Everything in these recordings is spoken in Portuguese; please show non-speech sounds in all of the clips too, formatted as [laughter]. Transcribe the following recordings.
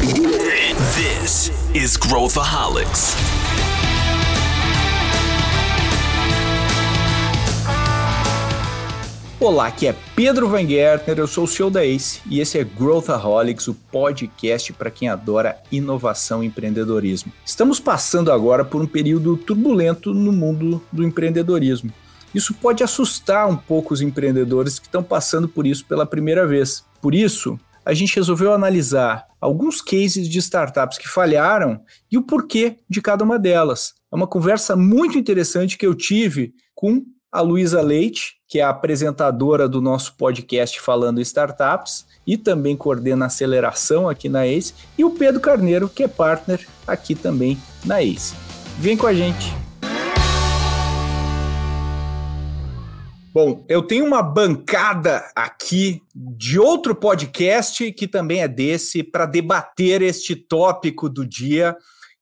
This is Growthaholics. Olá, aqui é Pedro Van Gertner, eu sou o CEO da ACE e esse é Growthaholics, o podcast para quem adora inovação e empreendedorismo. Estamos passando agora por um período turbulento no mundo do empreendedorismo. Isso pode assustar um pouco os empreendedores que estão passando por isso pela primeira vez. Por isso, a gente resolveu analisar alguns cases de startups que falharam e o porquê de cada uma delas. É uma conversa muito interessante que eu tive com a Luísa Leite, que é a apresentadora do nosso podcast Falando Startups e também coordena aceleração aqui na ACE, e o Pedro Carneiro, que é partner aqui também na ACE. Vem com a gente! Bom, eu tenho uma bancada aqui de outro podcast que também é desse para debater este tópico do dia,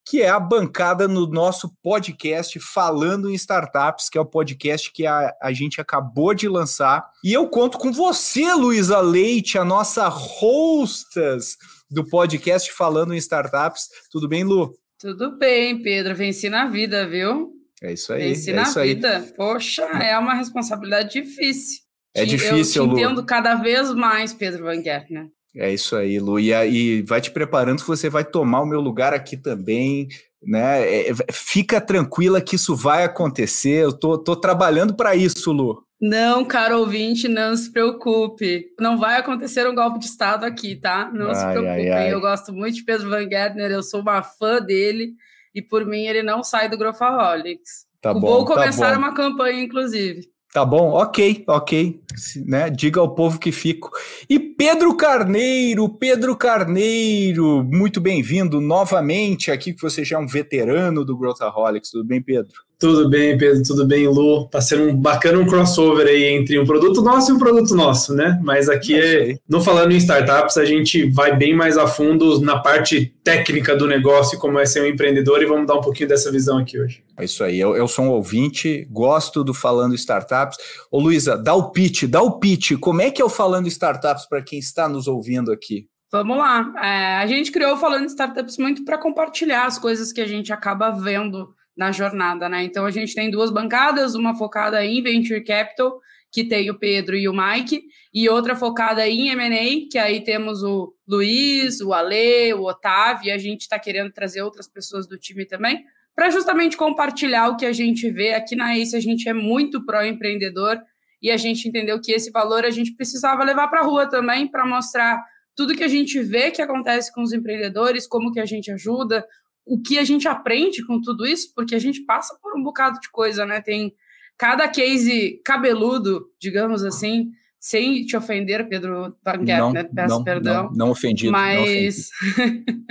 que é a bancada no nosso podcast Falando em Startups, que é o podcast que a, a gente acabou de lançar. E eu conto com você, Luísa Leite, a nossa hostess do podcast Falando em Startups. Tudo bem, Lu? Tudo bem, Pedro. Venci na vida, viu? É isso aí. Venci é na isso vida. Aí. Poxa, é uma responsabilidade difícil. É difícil, Eu te Lu. entendo cada vez mais, Pedro Van Gertner. É isso aí, Lu. E, aí, vai te preparando que você vai tomar o meu lugar aqui também. Né? É, fica tranquila que isso vai acontecer. Eu tô, tô trabalhando para isso, Lu. Não, caro ouvinte, não se preocupe. Não vai acontecer um golpe de Estado aqui, tá? Não ai, se preocupe. Ai, ai. Eu gosto muito de Pedro Van Gertner, eu sou uma fã dele e por mim ele não sai do Growthaholics. Tá bom, Vou começar tá uma campanha, inclusive. Tá bom, ok, ok. Né? Diga ao povo que fico. E Pedro Carneiro, Pedro Carneiro, muito bem-vindo novamente aqui, que você já é um veterano do Growthaholics. Tudo bem, Pedro? Tudo bem, Pedro, tudo bem, Lu? Tá sendo um bacana um crossover aí entre um produto nosso e um produto nosso, né? Mas aqui é, é no Falando em Startups, a gente vai bem mais a fundo na parte técnica do negócio, como é ser um empreendedor, e vamos dar um pouquinho dessa visão aqui hoje. É isso aí, eu, eu sou um ouvinte, gosto do Falando Startups. Ô Luísa, dá o pitch, dá o pitch. Como é que é o Falando Startups para quem está nos ouvindo aqui? Vamos lá. É, a gente criou o Falando Startups muito para compartilhar as coisas que a gente acaba vendo na jornada, né? Então a gente tem duas bancadas, uma focada em venture capital, que tem o Pedro e o Mike, e outra focada em M&A, que aí temos o Luiz, o Ale, o Otávio, e a gente está querendo trazer outras pessoas do time também, para justamente compartilhar o que a gente vê. Aqui na ACE a gente é muito pró-empreendedor, e a gente entendeu que esse valor a gente precisava levar para a rua também, para mostrar tudo que a gente vê que acontece com os empreendedores, como que a gente ajuda, o que a gente aprende com tudo isso, porque a gente passa por um bocado de coisa, né? Tem cada case cabeludo, digamos assim, sem te ofender, Pedro Van não, né? peço não, perdão. Não, não ofendido. Mas, não [laughs] ofendido.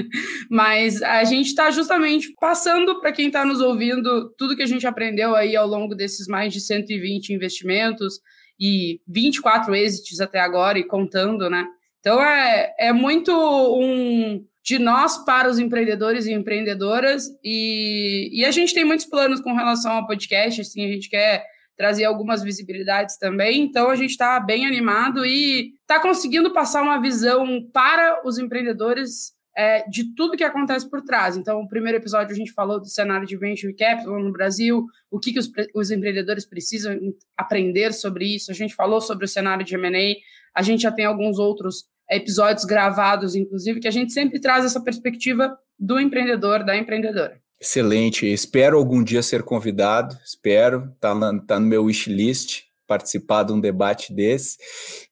mas a gente está justamente passando para quem está nos ouvindo tudo que a gente aprendeu aí ao longo desses mais de 120 investimentos e 24 exits até agora e contando, né? Então é, é muito um de nós para os empreendedores e empreendedoras. E, e a gente tem muitos planos com relação ao podcast, assim, a gente quer trazer algumas visibilidades também. Então a gente está bem animado e está conseguindo passar uma visão para os empreendedores é, de tudo que acontece por trás. Então, o primeiro episódio a gente falou do cenário de venture capital no Brasil, o que, que os, os empreendedores precisam aprender sobre isso. A gente falou sobre o cenário de M&A. A gente já tem alguns outros episódios gravados, inclusive, que a gente sempre traz essa perspectiva do empreendedor, da empreendedora. Excelente. Espero algum dia ser convidado. Espero. Está tá no meu wishlist participar de um debate desse.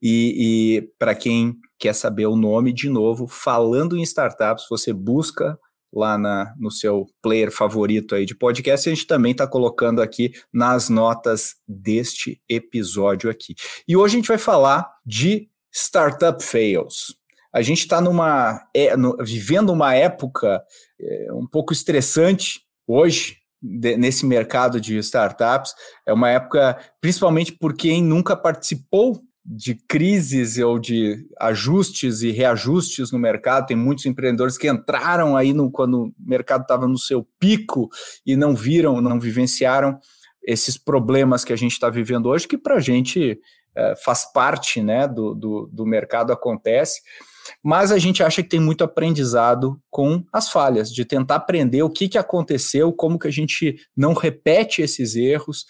E, e para quem quer saber o nome, de novo, falando em startups, você busca lá na, no seu player favorito aí de podcast, a gente também está colocando aqui nas notas deste episódio aqui. E hoje a gente vai falar de startup fails. A gente está numa é, no, vivendo uma época é, um pouco estressante hoje de, nesse mercado de startups. É uma época, principalmente por quem nunca participou de crises ou de ajustes e reajustes no mercado. Tem muitos empreendedores que entraram aí no, quando o mercado estava no seu pico e não viram, não vivenciaram esses problemas que a gente está vivendo hoje, que para a gente é, faz parte né, do, do, do, mercado, acontece. Mas a gente acha que tem muito aprendizado com as falhas, de tentar aprender o que, que aconteceu, como que a gente não repete esses erros,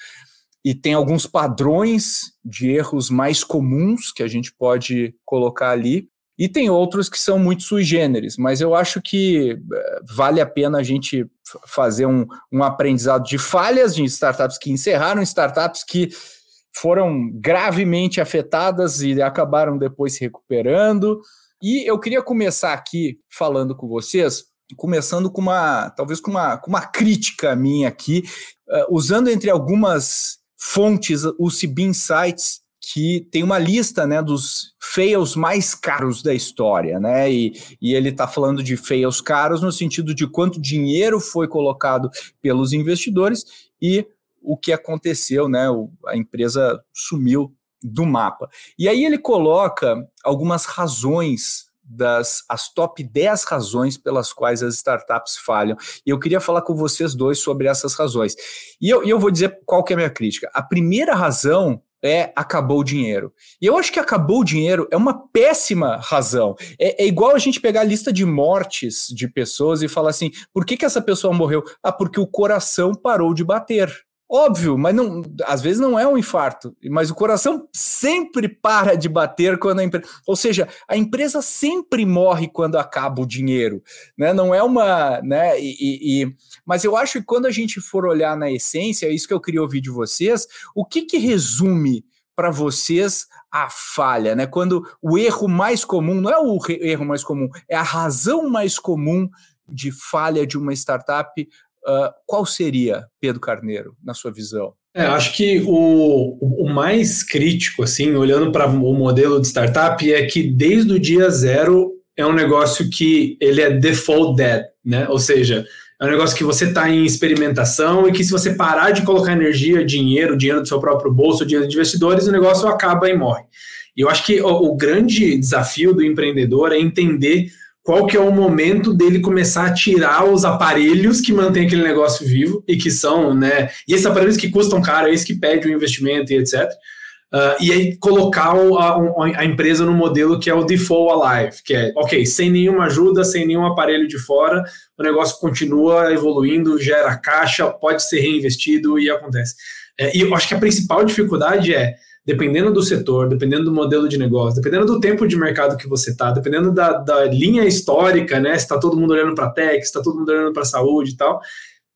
e tem alguns padrões de erros mais comuns que a gente pode colocar ali, e tem outros que são muito sui generis, mas eu acho que eh, vale a pena a gente fazer um, um aprendizado de falhas de startups que encerraram, startups que foram gravemente afetadas e acabaram depois se recuperando. E eu queria começar aqui falando com vocês, começando com uma, talvez com uma, com uma crítica minha aqui, uh, usando entre algumas fontes o CB Insights, que tem uma lista né, dos fails mais caros da história, né? E, e ele está falando de fails caros no sentido de quanto dinheiro foi colocado pelos investidores e o que aconteceu, né? O, a empresa sumiu do mapa. E aí ele coloca algumas razões das as top 10 razões pelas quais as startups falham. E eu queria falar com vocês dois sobre essas razões. E eu, eu vou dizer qual que é a minha crítica. A primeira razão é acabou o dinheiro. E eu acho que acabou o dinheiro é uma péssima razão. É, é, igual a gente pegar a lista de mortes de pessoas e falar assim: por que, que essa pessoa morreu? Ah, porque o coração parou de bater. Óbvio, mas não, às vezes não é um infarto, mas o coração sempre para de bater quando a empresa. Ou seja, a empresa sempre morre quando acaba o dinheiro, né? Não é uma. Né? E, e, mas eu acho que quando a gente for olhar na essência, é isso que eu queria ouvir de vocês, o que, que resume para vocês a falha, né? Quando o erro mais comum, não é o erro mais comum, é a razão mais comum de falha de uma startup Uh, qual seria, Pedro Carneiro, na sua visão? É, acho que o, o mais crítico, assim, olhando para o modelo de startup, é que desde o dia zero é um negócio que ele é default dead, né? Ou seja, é um negócio que você está em experimentação e que se você parar de colocar energia, dinheiro, dinheiro do seu próprio bolso, dinheiro de investidores, o negócio acaba e morre. E eu acho que o, o grande desafio do empreendedor é entender qual que é o momento dele começar a tirar os aparelhos que mantêm aquele negócio vivo e que são, né, e esses aparelhos que custam caro, é que pede o investimento e etc. Uh, ah, e aí colocar o, a, a, empresa no modelo que é o default alive, que é, ok, sem nenhuma ajuda, sem nenhum aparelho de fora, o negócio continua evoluindo, gera caixa, pode ser reinvestido e acontece. É, e eu acho que a principal dificuldade é dependendo do setor, dependendo do modelo de negócio, dependendo do tempo de mercado que você está, dependendo da, da, linha histórica, né? Se está todo mundo olhando para tech, se está todo mundo olhando para saúde e tal,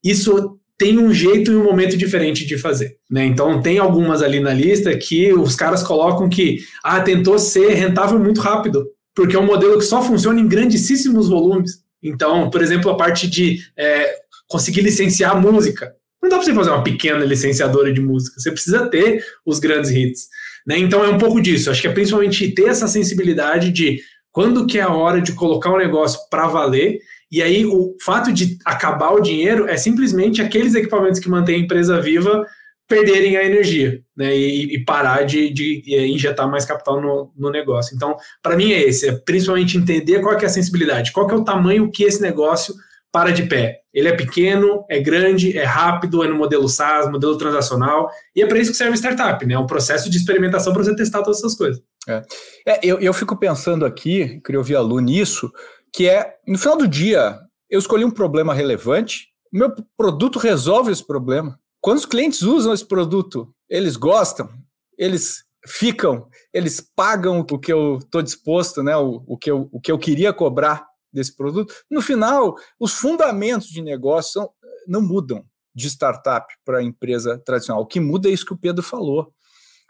isso tem um jeito e um momento diferente de fazer, né? Então tem algumas ali na lista que os caras colocam que ah, tentou ser rentável muito rápido, porque é um modelo que só funciona em grandíssimos volumes. Então, por exemplo, a parte de é, conseguir licenciar música. Não dá para você fazer uma pequena licenciadora de música, você precisa ter os grandes hits. Né? Então é um pouco disso. Acho que é principalmente ter essa sensibilidade de quando que é a hora de colocar um negócio para valer. E aí o fato de acabar o dinheiro é simplesmente aqueles equipamentos que mantêm a empresa viva perderem a energia né, e, e parar de, de, injetar mais capital no, no negócio. Então, para mim é esse, é principalmente entender qual é a sensibilidade, qual é o tamanho que esse negócio para de pé. Ele é pequeno, é grande, é rápido, é no modelo SaaS, modelo transacional, e é para isso que serve startup, né? É um processo de experimentação para você testar todas essas coisas. É, é eu, eu fico pensando aqui, queria ouvir a Lu nisso, que é, no final do dia, eu escolhi um problema relevante, meu produto resolve esse problema. Quando os clientes usam esse produto, eles gostam, eles ficam, eles pagam o que eu estou disposto, né? O, o, que eu, o que eu queria cobrar desse produto. No final, os fundamentos de negócio são, não mudam de startup para empresa tradicional. O que muda é isso que o Pedro falou.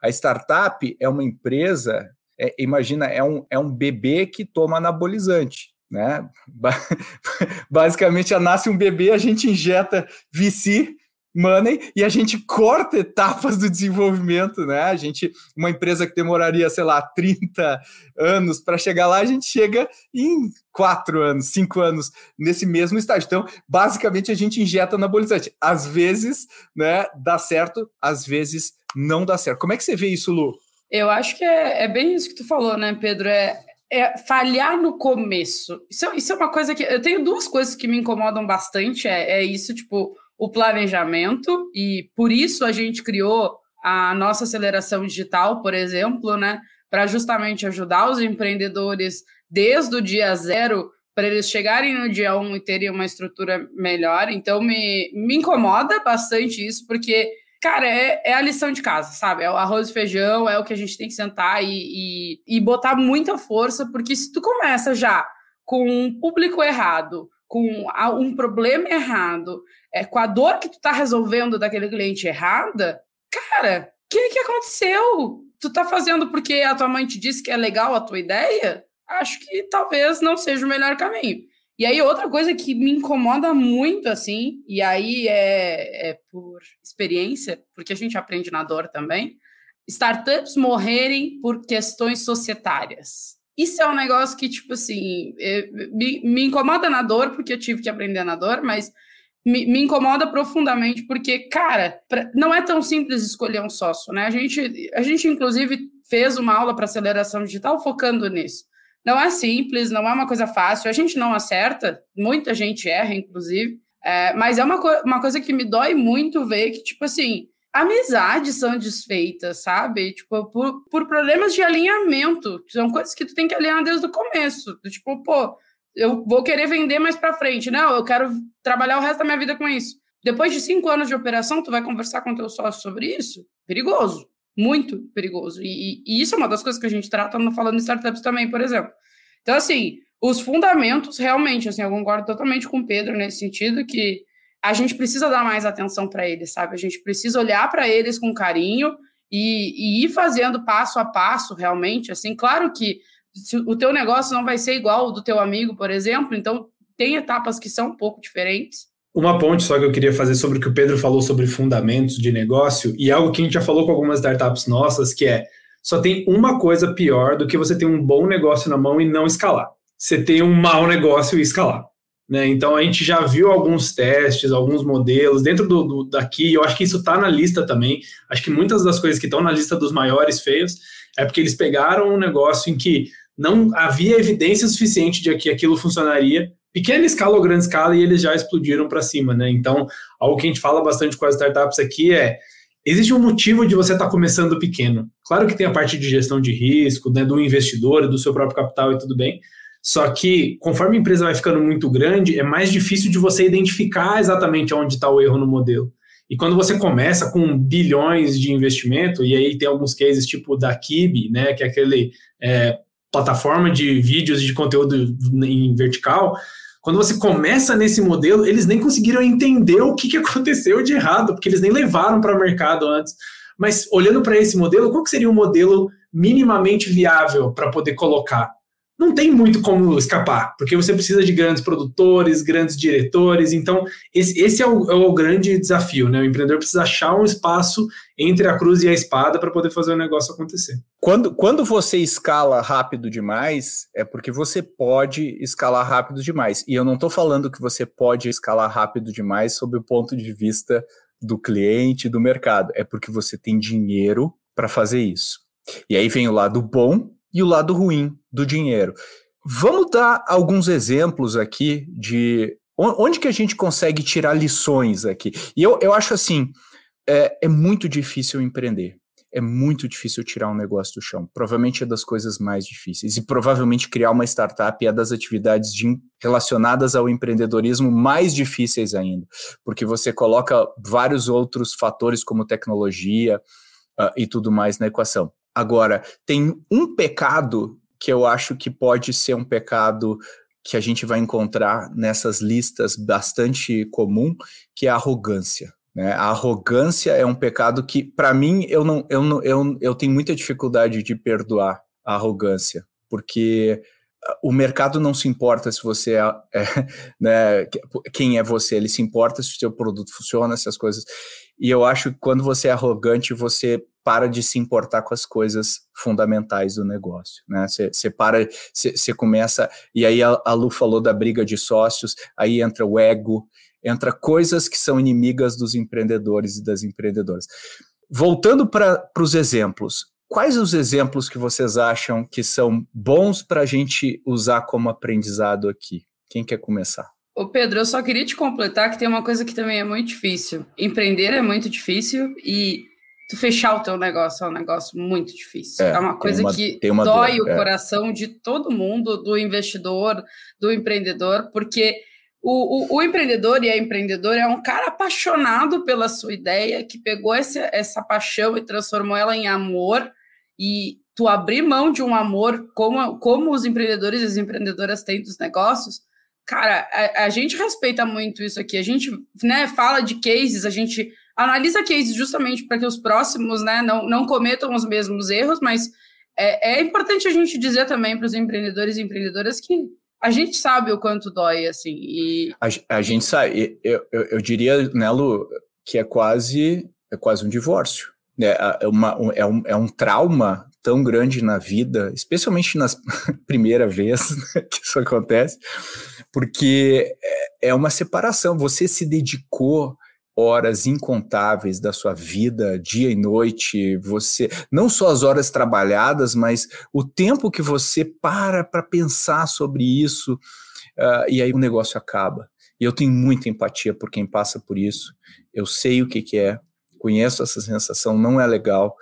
A startup é uma empresa, é, imagina, é um, é um bebê que toma anabolizante. Né? [laughs] Basicamente, nasce um bebê, a gente injeta VC money e a gente corta etapas do desenvolvimento, né? A gente, uma empresa que demoraria, sei lá, 30 anos para chegar lá, a gente chega em quatro anos, cinco anos nesse mesmo estágio. Então, basicamente, a gente injeta anabolizante. Às vezes, né, dá certo, às vezes não dá certo. Como é que você vê isso, Lu? Eu acho que é, é bem isso que tu falou, né, Pedro? É, é falhar no começo. Isso, isso, é uma coisa que. Eu tenho duas coisas que me incomodam bastante. É, é isso, tipo, o planejamento, e por isso a gente criou a nossa aceleração digital, por exemplo, né? para justamente ajudar os empreendedores desde o dia zero para eles chegarem no dia um e terem uma estrutura melhor. Então, me, me incomoda bastante isso, porque, cara, é, é a lição de casa, sabe? É o arroz e feijão, é o que a gente tem que sentar e, e, e botar muita força, porque se tu começa já com um público errado, com um problema errado, é, com a dor que tu tá resolvendo daquele cliente errada, cara, o que, que aconteceu? Tu tá fazendo porque a tua mãe te disse que é legal a tua ideia? Acho que talvez não seja o melhor caminho. E aí, outra coisa que me incomoda muito, assim, e aí é, é por experiência, porque a gente aprende na dor também, startups morrerem por questões societárias. Isso é um negócio que, tipo assim, é, me, me incomoda na dor, porque eu tive que aprender na dor, mas me, me incomoda profundamente, porque, cara, pra, não é tão simples escolher um sócio, né? A gente, a gente inclusive, fez uma aula para aceleração digital focando nisso. Não é simples, não é uma coisa fácil, a gente não acerta, muita gente erra, inclusive, é, mas é uma, co uma coisa que me dói muito ver que, tipo assim, amizades são desfeitas, sabe? Tipo, por, por problemas de alinhamento. São coisas que tu tem que alinhar desde o começo. Tipo, pô, eu vou querer vender mais para frente. Não, eu quero trabalhar o resto da minha vida com isso. Depois de cinco anos de operação, tu vai conversar com teu sócio sobre isso? Perigoso. Muito perigoso. E, e, isso é uma das coisas que a gente trata no Falando em Startups também, por exemplo. Então, assim, os fundamentos, realmente, assim, eu concordo totalmente com o Pedro nesse sentido, que a gente precisa dar mais atenção para eles, sabe? A gente precisa olhar para eles com carinho e, e, ir fazendo passo a passo, realmente. Assim, claro que o teu negócio não vai ser igual ao do teu amigo, por exemplo, então tem etapas que são um pouco diferentes. Uma ponte só que eu queria fazer sobre o que o Pedro falou sobre fundamentos de negócio e algo que a gente já falou com algumas startups nossas, que é só tem uma coisa pior do que você ter um bom negócio na mão e não escalar. Você tem um mau negócio e escalar. Né? Então a gente já viu alguns testes, alguns modelos dentro do, do daqui. Eu acho que isso está na lista também. Acho que muitas das coisas que estão na lista dos maiores feios é porque eles pegaram um negócio em que não havia evidência suficiente de que aquilo funcionaria, pequena escala ou grande escala, e eles já explodiram para cima. Né? Então, algo que a gente fala bastante com as startups aqui é existe um motivo de você estar tá começando pequeno. Claro que tem a parte de gestão de risco, né, do investidor, do seu próprio capital e tudo bem, só que, conforme a empresa vai ficando muito grande, é mais difícil de você identificar exatamente onde está o erro no modelo. E quando você começa com bilhões de investimento, e aí tem alguns cases tipo da Kibi, né, que é aquele é, plataforma de vídeos de conteúdo em vertical, quando você começa nesse modelo, eles nem conseguiram entender o que, que aconteceu de errado, porque eles nem levaram para o mercado antes. Mas olhando para esse modelo, qual seria um modelo minimamente viável para poder colocar? Não tem muito como escapar, porque você precisa de grandes produtores, grandes diretores. Então, esse, esse é, o, é, o, grande desafio, né? O empreendedor precisa achar um espaço entre a cruz e a espada para poder fazer o negócio acontecer. Quando, quando você escala rápido demais, é porque você pode escalar rápido demais. E eu não estou falando que você pode escalar rápido demais sob o ponto de vista do cliente, do mercado. É porque você tem dinheiro para fazer isso. E aí vem o lado bom e o lado ruim do dinheiro. Vamos dar alguns exemplos aqui de onde que a gente consegue tirar lições aqui. E eu, eu acho assim, é, é muito difícil empreender. É muito difícil tirar um negócio do chão. Provavelmente é das coisas mais difíceis. E provavelmente criar uma startup é das atividades de, relacionadas ao empreendedorismo mais difíceis ainda. Porque você coloca vários outros fatores, como tecnologia uh, e tudo mais, na equação. Agora, tem um pecado que eu acho que pode ser um pecado que a gente vai encontrar nessas listas bastante comum, que é a arrogância. Né? A arrogância é um pecado que, para mim, eu não, eu, não, eu, eu tenho muita dificuldade de perdoar a arrogância, porque o mercado não se importa se você é, é [laughs] né, quem é você, ele se importa se o seu produto funciona, se as coisas. E eu acho que quando você é arrogante, você para de se importar com as coisas fundamentais do negócio, né? Você para, você começa, e aí a, a Lu falou da briga de sócios, aí entra o ego, entra coisas que são inimigas dos empreendedores e das empreendedoras. Voltando para os exemplos, quais os exemplos que vocês acham que são bons para a gente usar como aprendizado aqui? Quem quer começar? Ô Pedro, eu só queria te completar que tem uma coisa que também é muito difícil. Empreender é muito difícil e tu fechar o teu negócio é um negócio muito difícil. É, é uma coisa uma, que dói dor, o é. coração de todo mundo, do investidor, do empreendedor, porque o, o, o, empreendedor e a empreendedora é um cara apaixonado pela sua ideia, que pegou essa, essa paixão e transformou ela em amor, e tu abrir mão de um amor, como, como os empreendedores e as empreendedoras têm dos negócios, cara, a, a gente respeita muito isso aqui, a gente né, fala de cases, a gente analisa cases justamente para que os próximos né, não, não cometam os mesmos erros, mas é, é importante a gente dizer também para os empreendedores e empreendedoras que a gente sabe o quanto dói, assim. E... A, a gente sabe, eu, eu, eu, diria, né, Lu, que é quase, é quase um divórcio. É, é, uma, é, um, é um trauma tão grande na vida, especialmente na [laughs] primeira vez né, que isso acontece, porque é, é uma separação. Você se dedicou horas incontáveis da sua vida, dia e noite, você não só as horas trabalhadas, mas o tempo que você para para pensar sobre isso, uh, e aí o negócio acaba. E eu tenho muita empatia por quem passa por isso. Eu sei o que, que é, conheço essa sensação, não é legal,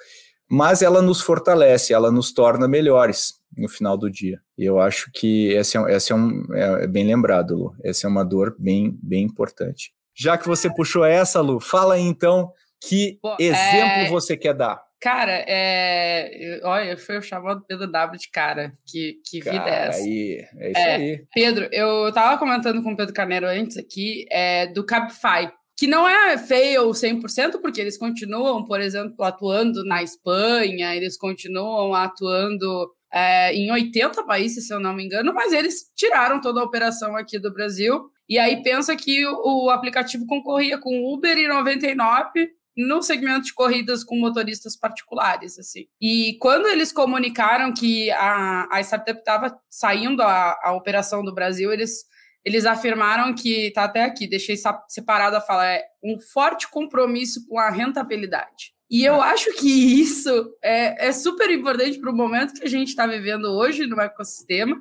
mas ela nos fortalece, ela nos torna melhores no final do dia. E eu acho que esse é, esse é, um, é, é bem lembrado, Lu. Essa é uma dor bem, bem importante. Já que você puxou essa, Lu, fala aí então que Pô, exemplo é... você quer dar. Cara, é... olha, foi o chamado Pedro W de cara. Que, que vida cara, é essa? Aí, é isso é, aí. Pedro, eu tava comentando com o Pedro Carneiro antes aqui é, do Cabify, que não é fail 100%, porque eles continuam, por exemplo, atuando na Espanha, eles continuam atuando é, em 80 países, se eu não me engano, mas eles tiraram toda a operação aqui do Brasil e aí pensa que o, o aplicativo concorria com Uber e 99 no segmento de corridas com motoristas particulares, assim. E quando eles comunicaram que a, a startup estava saindo a, a operação do Brasil, eles, eles afirmaram que, tá até aqui, deixei separado a fala, é um forte compromisso com a rentabilidade. E eu acho que isso é, é super importante para o momento que a gente está vivendo hoje no ecossistema,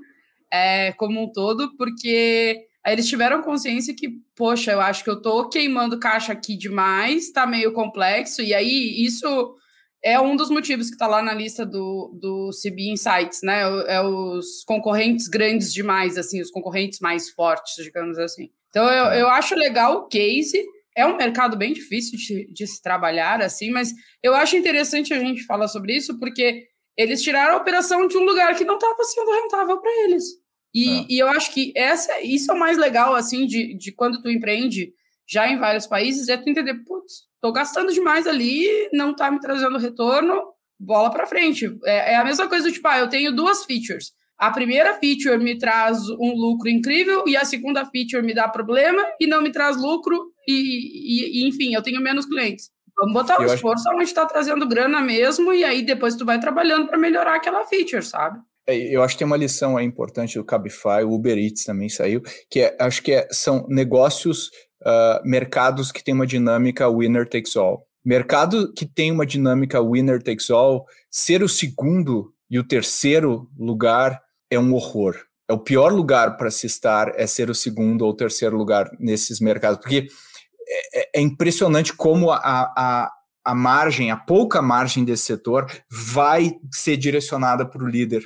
é, como um todo, porque Aí eles tiveram consciência que, poxa, eu acho que eu tô queimando caixa aqui demais, tá meio complexo, e aí isso é um dos motivos que está lá na lista do, do CB Insights, né? É os concorrentes grandes demais, assim, os concorrentes mais fortes, digamos assim. Então eu, é. eu acho legal o case. É um mercado bem difícil de, de se trabalhar, assim, mas eu acho interessante a gente falar sobre isso, porque eles tiraram a operação de um lugar que não estava sendo rentável para eles. E, ah. e eu acho que essa, isso é o mais legal, assim, de, de quando tu empreende já em vários países, é tu entender, putz, tô gastando demais ali, não tá me trazendo retorno, bola para frente. É, é, a mesma coisa do tipo, ah, eu tenho duas features. A primeira feature me traz um lucro incrível e a segunda feature me dá problema e não me traz lucro e, e, e enfim, eu tenho menos clientes. Vamos botar o esforço acho... onde está trazendo grana mesmo e aí depois tu vai trabalhando para melhorar aquela feature, sabe? É, eu acho que tem uma lição aí importante do Cabify, o Uber Eats também saiu, que é, acho que é, são negócios, uh, mercados que tem uma dinâmica winner takes all. Mercado que tem uma dinâmica winner takes all, ser o segundo e o terceiro lugar é um horror. É o pior lugar para se estar é ser o segundo ou terceiro lugar nesses mercados, porque é, é, é impressionante como a, a, a margem, a pouca margem desse setor vai ser direcionada para o líder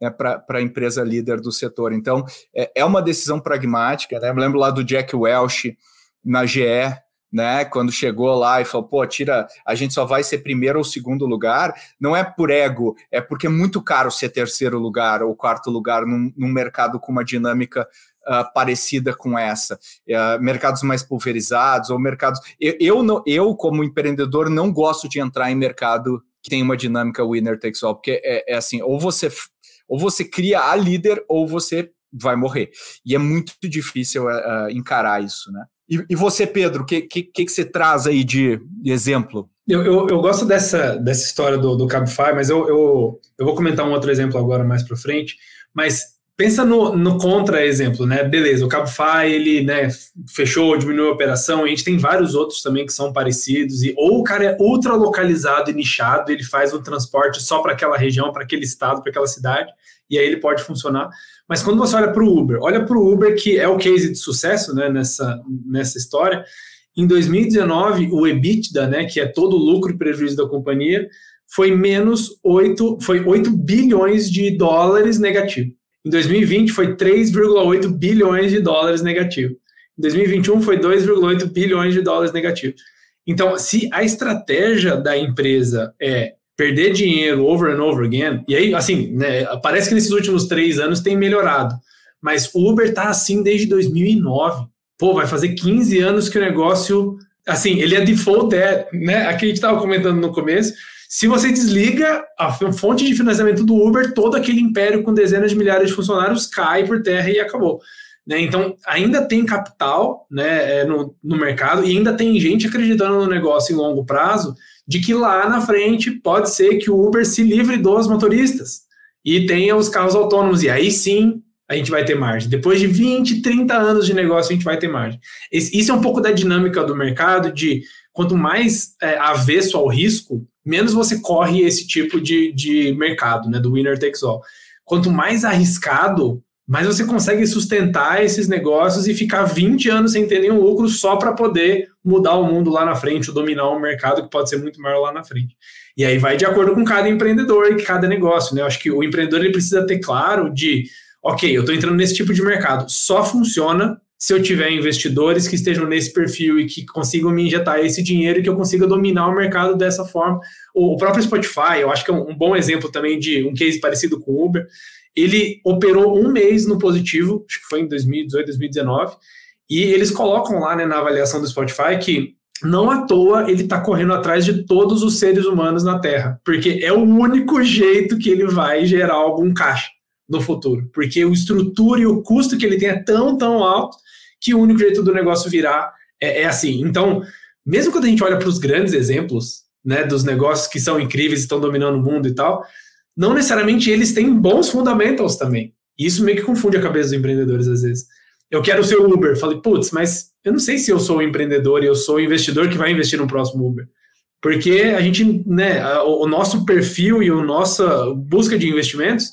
né, para a empresa líder do setor. Então, é, é uma decisão pragmática. Né? Eu lembro lá do Jack Welch na GE, né, quando chegou lá e falou, pô, tira, a gente só vai ser primeiro ou segundo lugar, não é por ego, é porque é muito caro ser terceiro lugar ou quarto lugar num, num mercado com uma dinâmica uh, parecida com essa. Uh, mercados mais pulverizados ou mercados... Eu, eu, não, eu, como empreendedor, não gosto de entrar em mercado que tem uma dinâmica winner takes all, porque é, é assim, ou você ou você cria a líder ou você vai morrer. E é muito difícil uh, encarar isso, né? E, e você, Pedro, o que, que, que, você traz aí de, de exemplo? Eu, eu, eu, gosto dessa, dessa história do, do Cabify, mas eu, eu, eu vou comentar um outro exemplo agora mais para frente. Mas pensa no, no contra-exemplo, né? Beleza, o Cabify, ele né, fechou, diminuiu a operação, a gente tem vários outros também que são parecidos, e ou o cara é ultra localizado e nichado, ele faz o transporte só para aquela região, para aquele estado, para aquela cidade, e aí ele pode funcionar. Mas quando você olha para o Uber, olha para o Uber, que é o case de sucesso né, nessa, nessa história, Em 2019, o EBITDA, né, que é todo o lucro e prejuízo da companhia, foi menos 8, foi 8 bilhões de dólares negativo. Em 2020 foi 3,8 bilhões de dólares negativo. Em 2021 foi 2,8 bilhões de dólares negativo. Então, se a estratégia da empresa é perder dinheiro over and over again, e aí, assim, né, parece que nesses últimos três anos tem melhorado, mas o Uber tá assim desde 2009. Pô, vai fazer 15 anos que o negócio, assim, ele é default, é, né? Aqui a gente estava comentando no começo. Se você desliga a fonte de financiamento do Uber, todo aquele império com dezenas de milhares de funcionários cai por terra e acabou. Né? Então, ainda tem capital né, é, no, no mercado e ainda tem gente acreditando no negócio em longo prazo de que lá na frente pode ser que o Uber se livre dos motoristas e tenha os carros autônomos. E aí sim a gente vai ter margem. Depois de 20, 30 anos de negócio, a gente vai ter margem. Isso é um pouco da dinâmica do mercado, de quanto mais é, avesso ao risco, menos você corre esse tipo de, de mercado, né? Do winner takes all. Quanto mais arriscado, mais você consegue sustentar esses negócios e ficar 20 anos sem ter nenhum lucro só para poder mudar o mundo lá na frente, ou dominar um mercado que pode ser muito maior lá na frente. E aí vai de acordo com cada empreendedor e cada negócio, né? Eu acho que o empreendedor ele precisa ter claro de ok, eu estou entrando nesse tipo de mercado, só funciona se eu tiver investidores que estejam nesse perfil e que consigam me injetar esse dinheiro e que eu consiga dominar o mercado dessa forma. O próprio Spotify, eu acho que é um bom exemplo também de um case parecido com o Uber. Ele operou um mês no positivo, acho que foi em 2018, 2019, e eles colocam lá né, na avaliação do Spotify que não à toa ele está correndo atrás de todos os seres humanos na Terra, porque é o único jeito que ele vai gerar algum caixa no futuro, porque o estrutura e o custo que ele tem é tão, tão alto que o único jeito do negócio virar é, é assim. Então, mesmo quando a gente olha para os grandes exemplos, né, dos negócios que são incríveis, estão dominando o mundo e tal, não necessariamente eles têm bons fundamentals também. E isso meio que confunde a cabeça dos empreendedores às vezes. Eu quero ser o Uber. Falei, putz, mas eu não sei se eu sou o empreendedor e eu sou o investidor que vai investir no próximo Uber. Porque a gente, né, o nosso perfil e a nossa busca de investimentos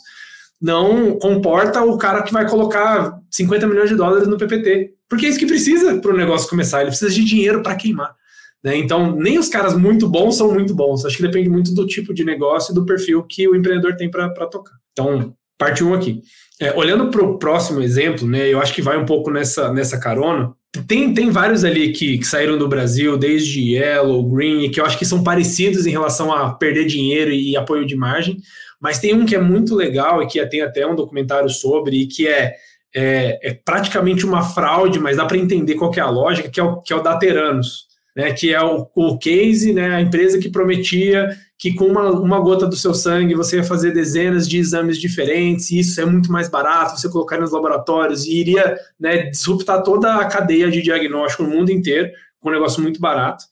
não comporta o cara que vai colocar 50 milhões de dólares no PPT. Porque é isso que precisa para o negócio começar. Ele precisa de dinheiro para queimar. Né? Então, nem os caras muito bons são muito bons. Acho que depende muito do tipo de negócio e do perfil que o empreendedor tem para tocar. Então, parte 1 um aqui. É, olhando para o próximo exemplo, né, eu acho que vai um pouco nessa, nessa carona. Tem, tem vários ali que, que saíram do Brasil, desde Yellow, Green, que eu acho que são parecidos em relação a perder dinheiro e apoio de margem. Mas tem um que é muito legal e que tem até um documentário sobre, e que é, é, é praticamente uma fraude, mas dá para entender qual é a lógica, que é o, que é o Dateranos, né, que é o, o case, né, a empresa que prometia que com uma, uma gota do seu sangue você ia fazer dezenas de exames diferentes, e isso é muito mais barato, você colocar nos laboratórios, e iria né, disruptar toda a cadeia de diagnóstico no mundo inteiro, com um negócio muito barato.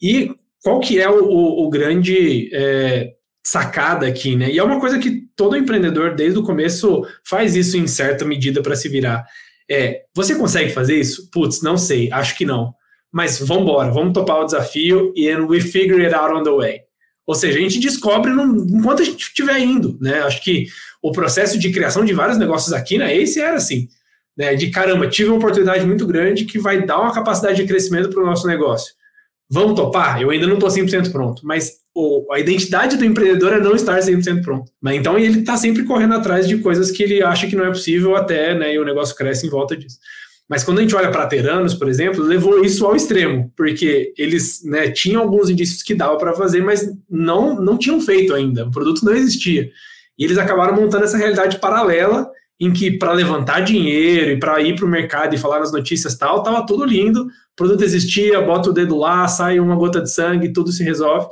E qual que é o, o, o grande é, sacada aqui, né? E é uma coisa que todo empreendedor, desde o começo, faz isso em certa medida para se virar. É, você consegue fazer isso? Putz, não sei, acho que não. Mas vamos embora, vamos topar o desafio e we figure it out on the way. Ou seja, a gente descobre no, enquanto a gente estiver indo, né? Acho que o processo de criação de vários negócios aqui na Ace era assim, né? De caramba, tive uma oportunidade muito grande que vai dar uma capacidade de crescimento para o nosso negócio. Vamos topar? Eu ainda não estou 100% pronto, mas a identidade do empreendedor é não estar 100% pronto. Né? Então ele está sempre correndo atrás de coisas que ele acha que não é possível até, né, e o negócio cresce em volta disso. Mas quando a gente olha para Teranos, por exemplo, levou isso ao extremo, porque eles né, tinham alguns indícios que dava para fazer, mas não, não tinham feito ainda, o produto não existia. E eles acabaram montando essa realidade paralela em que para levantar dinheiro e para ir para o mercado e falar nas notícias tal, estava tudo lindo, o produto existia, bota o dedo lá, sai uma gota de sangue, tudo se resolve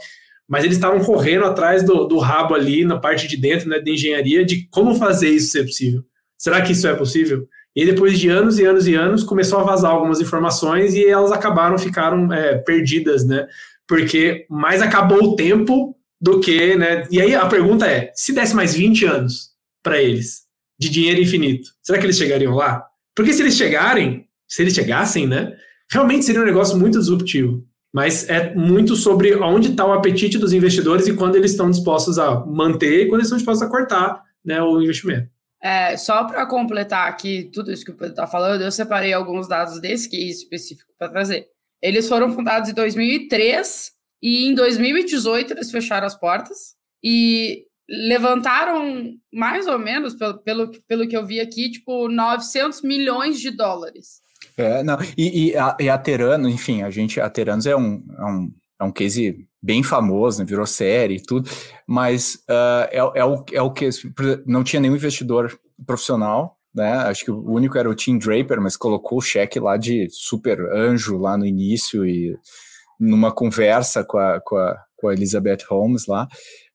mas eles estavam correndo atrás do, do rabo ali na parte de dentro né, de engenharia de como fazer isso ser possível. Será que isso é possível? E depois de anos e anos e anos começou a vazar algumas informações e elas acabaram ficaram é, perdidas, né? Porque mais acabou o tempo do que, né? E aí a pergunta é: se desse mais 20 anos para eles de dinheiro infinito, será que eles chegariam lá? Porque se eles chegarem, se eles chegassem, né? Realmente seria um negócio muito disruptivo mas é muito sobre onde está o apetite dos investidores e quando eles estão dispostos a manter e quando eles estão dispostos a cortar né, o investimento. É, só para completar aqui tudo isso que o Pedro está falando, eu separei alguns dados desse case específico para trazer. Eles foram fundados em 2003 e em 2018 eles fecharam as portas e levantaram mais ou menos, pelo, pelo, pelo que eu vi aqui, tipo 900 milhões de dólares. É, não, e, e, a, e a Terano, enfim, a gente, a Teranos é um, é um, é um case bem famoso, né, virou série e tudo, mas uh, é, é, o, é o que não tinha nenhum investidor profissional, né? Acho que o único era o Tim Draper, mas colocou o cheque lá de super anjo lá no início e numa conversa com a, com a, com a Elizabeth Holmes lá.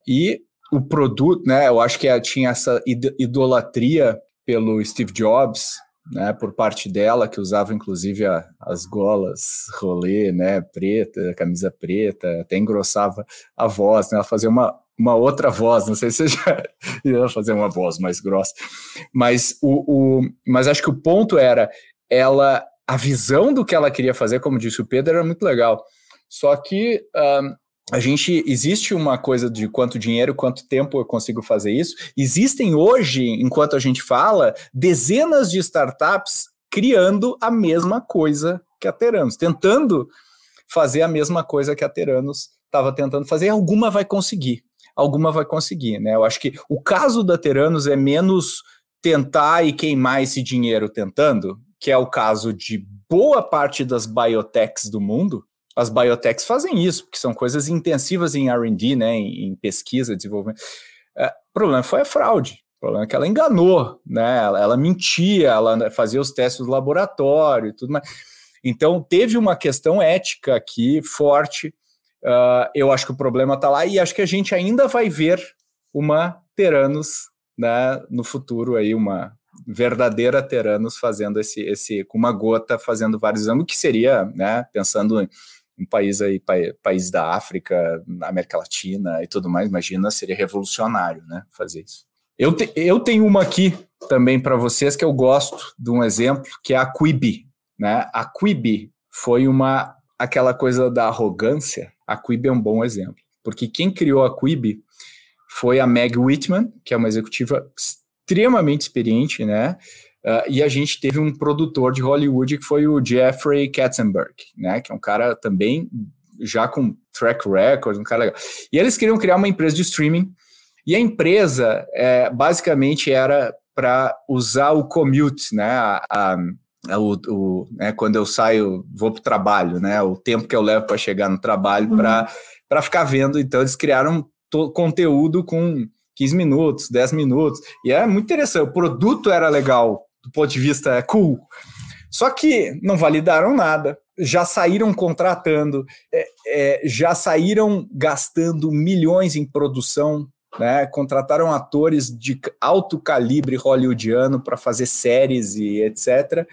E o produto, né? Eu acho que tinha essa idolatria pelo Steve Jobs, né, por parte dela, que usava inclusive a, as golas rolê, né, preta, camisa preta, até engrossava a voz, né, ela fazia uma, uma outra voz, não sei se já [laughs] ia fazer uma voz mais grossa, mas, o, o, mas acho que o ponto era, ela, a visão do que ela queria fazer, como disse o Pedro, era muito legal, só que um, a gente existe uma coisa de quanto dinheiro, quanto tempo eu consigo fazer isso. Existem hoje, enquanto a gente fala, dezenas de startups criando a mesma coisa que a Teranos, tentando fazer a mesma coisa que a Teranos estava tentando fazer. Alguma vai conseguir, alguma vai conseguir, né? Eu acho que o caso da Teranos é menos tentar e queimar esse dinheiro tentando, que é o caso de boa parte das biotechs do mundo, as biotechs fazem isso, porque são coisas intensivas em R&D, né, em, em, pesquisa, desenvolvimento. É, o problema foi a fraude. O problema é que ela enganou, né? Ela, ela mentia, ela fazia os testes do laboratório e tudo mais. Então, teve uma questão ética aqui forte. Uh, eu acho que o problema está lá e acho que a gente ainda vai ver uma Teranos né, no futuro aí, uma verdadeira Teranos fazendo esse, esse com uma gota, fazendo vários anos, que seria, né, pensando um país aí, pa, país da África, América Latina e tudo mais, imagina, seria revolucionário, né, fazer isso. Eu, te, eu tenho uma aqui também para vocês que eu gosto de um exemplo, que é a Quibi, né? A Quibi foi uma aquela coisa da arrogância. A Quibi é um bom exemplo, porque quem criou a Quibi foi a Meg Whitman, que é uma executiva extremamente experiente, né? Uh, e a gente teve um produtor de Hollywood que foi o Jeffrey Katzenberg, né? Que é um cara também já com track record, um cara legal. E eles queriam criar uma empresa de streaming. E a empresa é, basicamente era para usar o commute, né? A, a, a, o, o, né? Quando eu saio, vou para o trabalho, né? O tempo que eu levo para chegar no trabalho uhum. para ficar vendo. Então eles criaram conteúdo com 15 minutos, 10 minutos. E é muito interessante. O produto era legal do ponto de vista é cool. Só que não validaram nada, já saíram contratando, é, é, já saíram gastando milhões em produção, né? contrataram atores de alto calibre hollywoodiano para fazer séries e etc.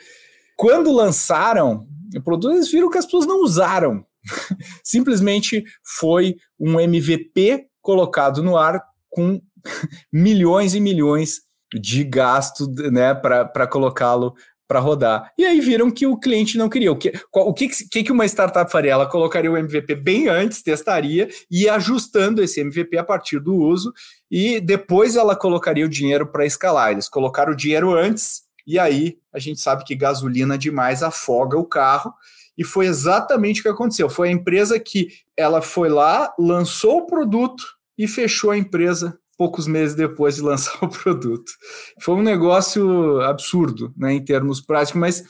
Quando lançaram o produto, eles viram que as pessoas não usaram. [laughs] Simplesmente foi um MVP colocado no ar com [laughs] milhões e milhões de gasto né, para colocá-lo para rodar. E aí viram que o cliente não queria. O que, o que, que uma startup faria? Ela colocaria o MVP bem antes, testaria, e ajustando esse MVP a partir do uso, e depois ela colocaria o dinheiro para escalar. Eles colocaram o dinheiro antes, e aí a gente sabe que gasolina demais afoga o carro, e foi exatamente o que aconteceu. Foi a empresa que ela foi lá, lançou o produto e fechou a empresa poucos meses depois de lançar [laughs] o produto. Foi um negócio absurdo, né, em termos práticos, mas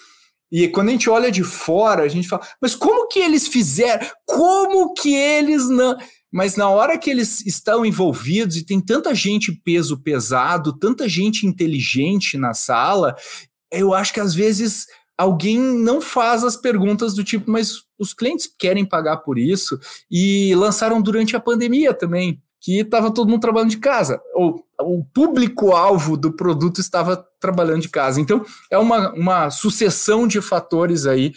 e quando a gente olha de fora, a gente fala, mas como que eles fizeram? Como que eles não. Mas na hora que eles estão envolvidos e tem tanta gente peso pesado, tanta gente inteligente na sala, eu acho que às vezes alguém não faz as perguntas do tipo, mas os clientes querem pagar por isso? E lançaram durante a pandemia também que estava todo mundo trabalhando de casa, ou o público-alvo do produto estava trabalhando de casa. Então, é uma, uma sucessão de fatores aí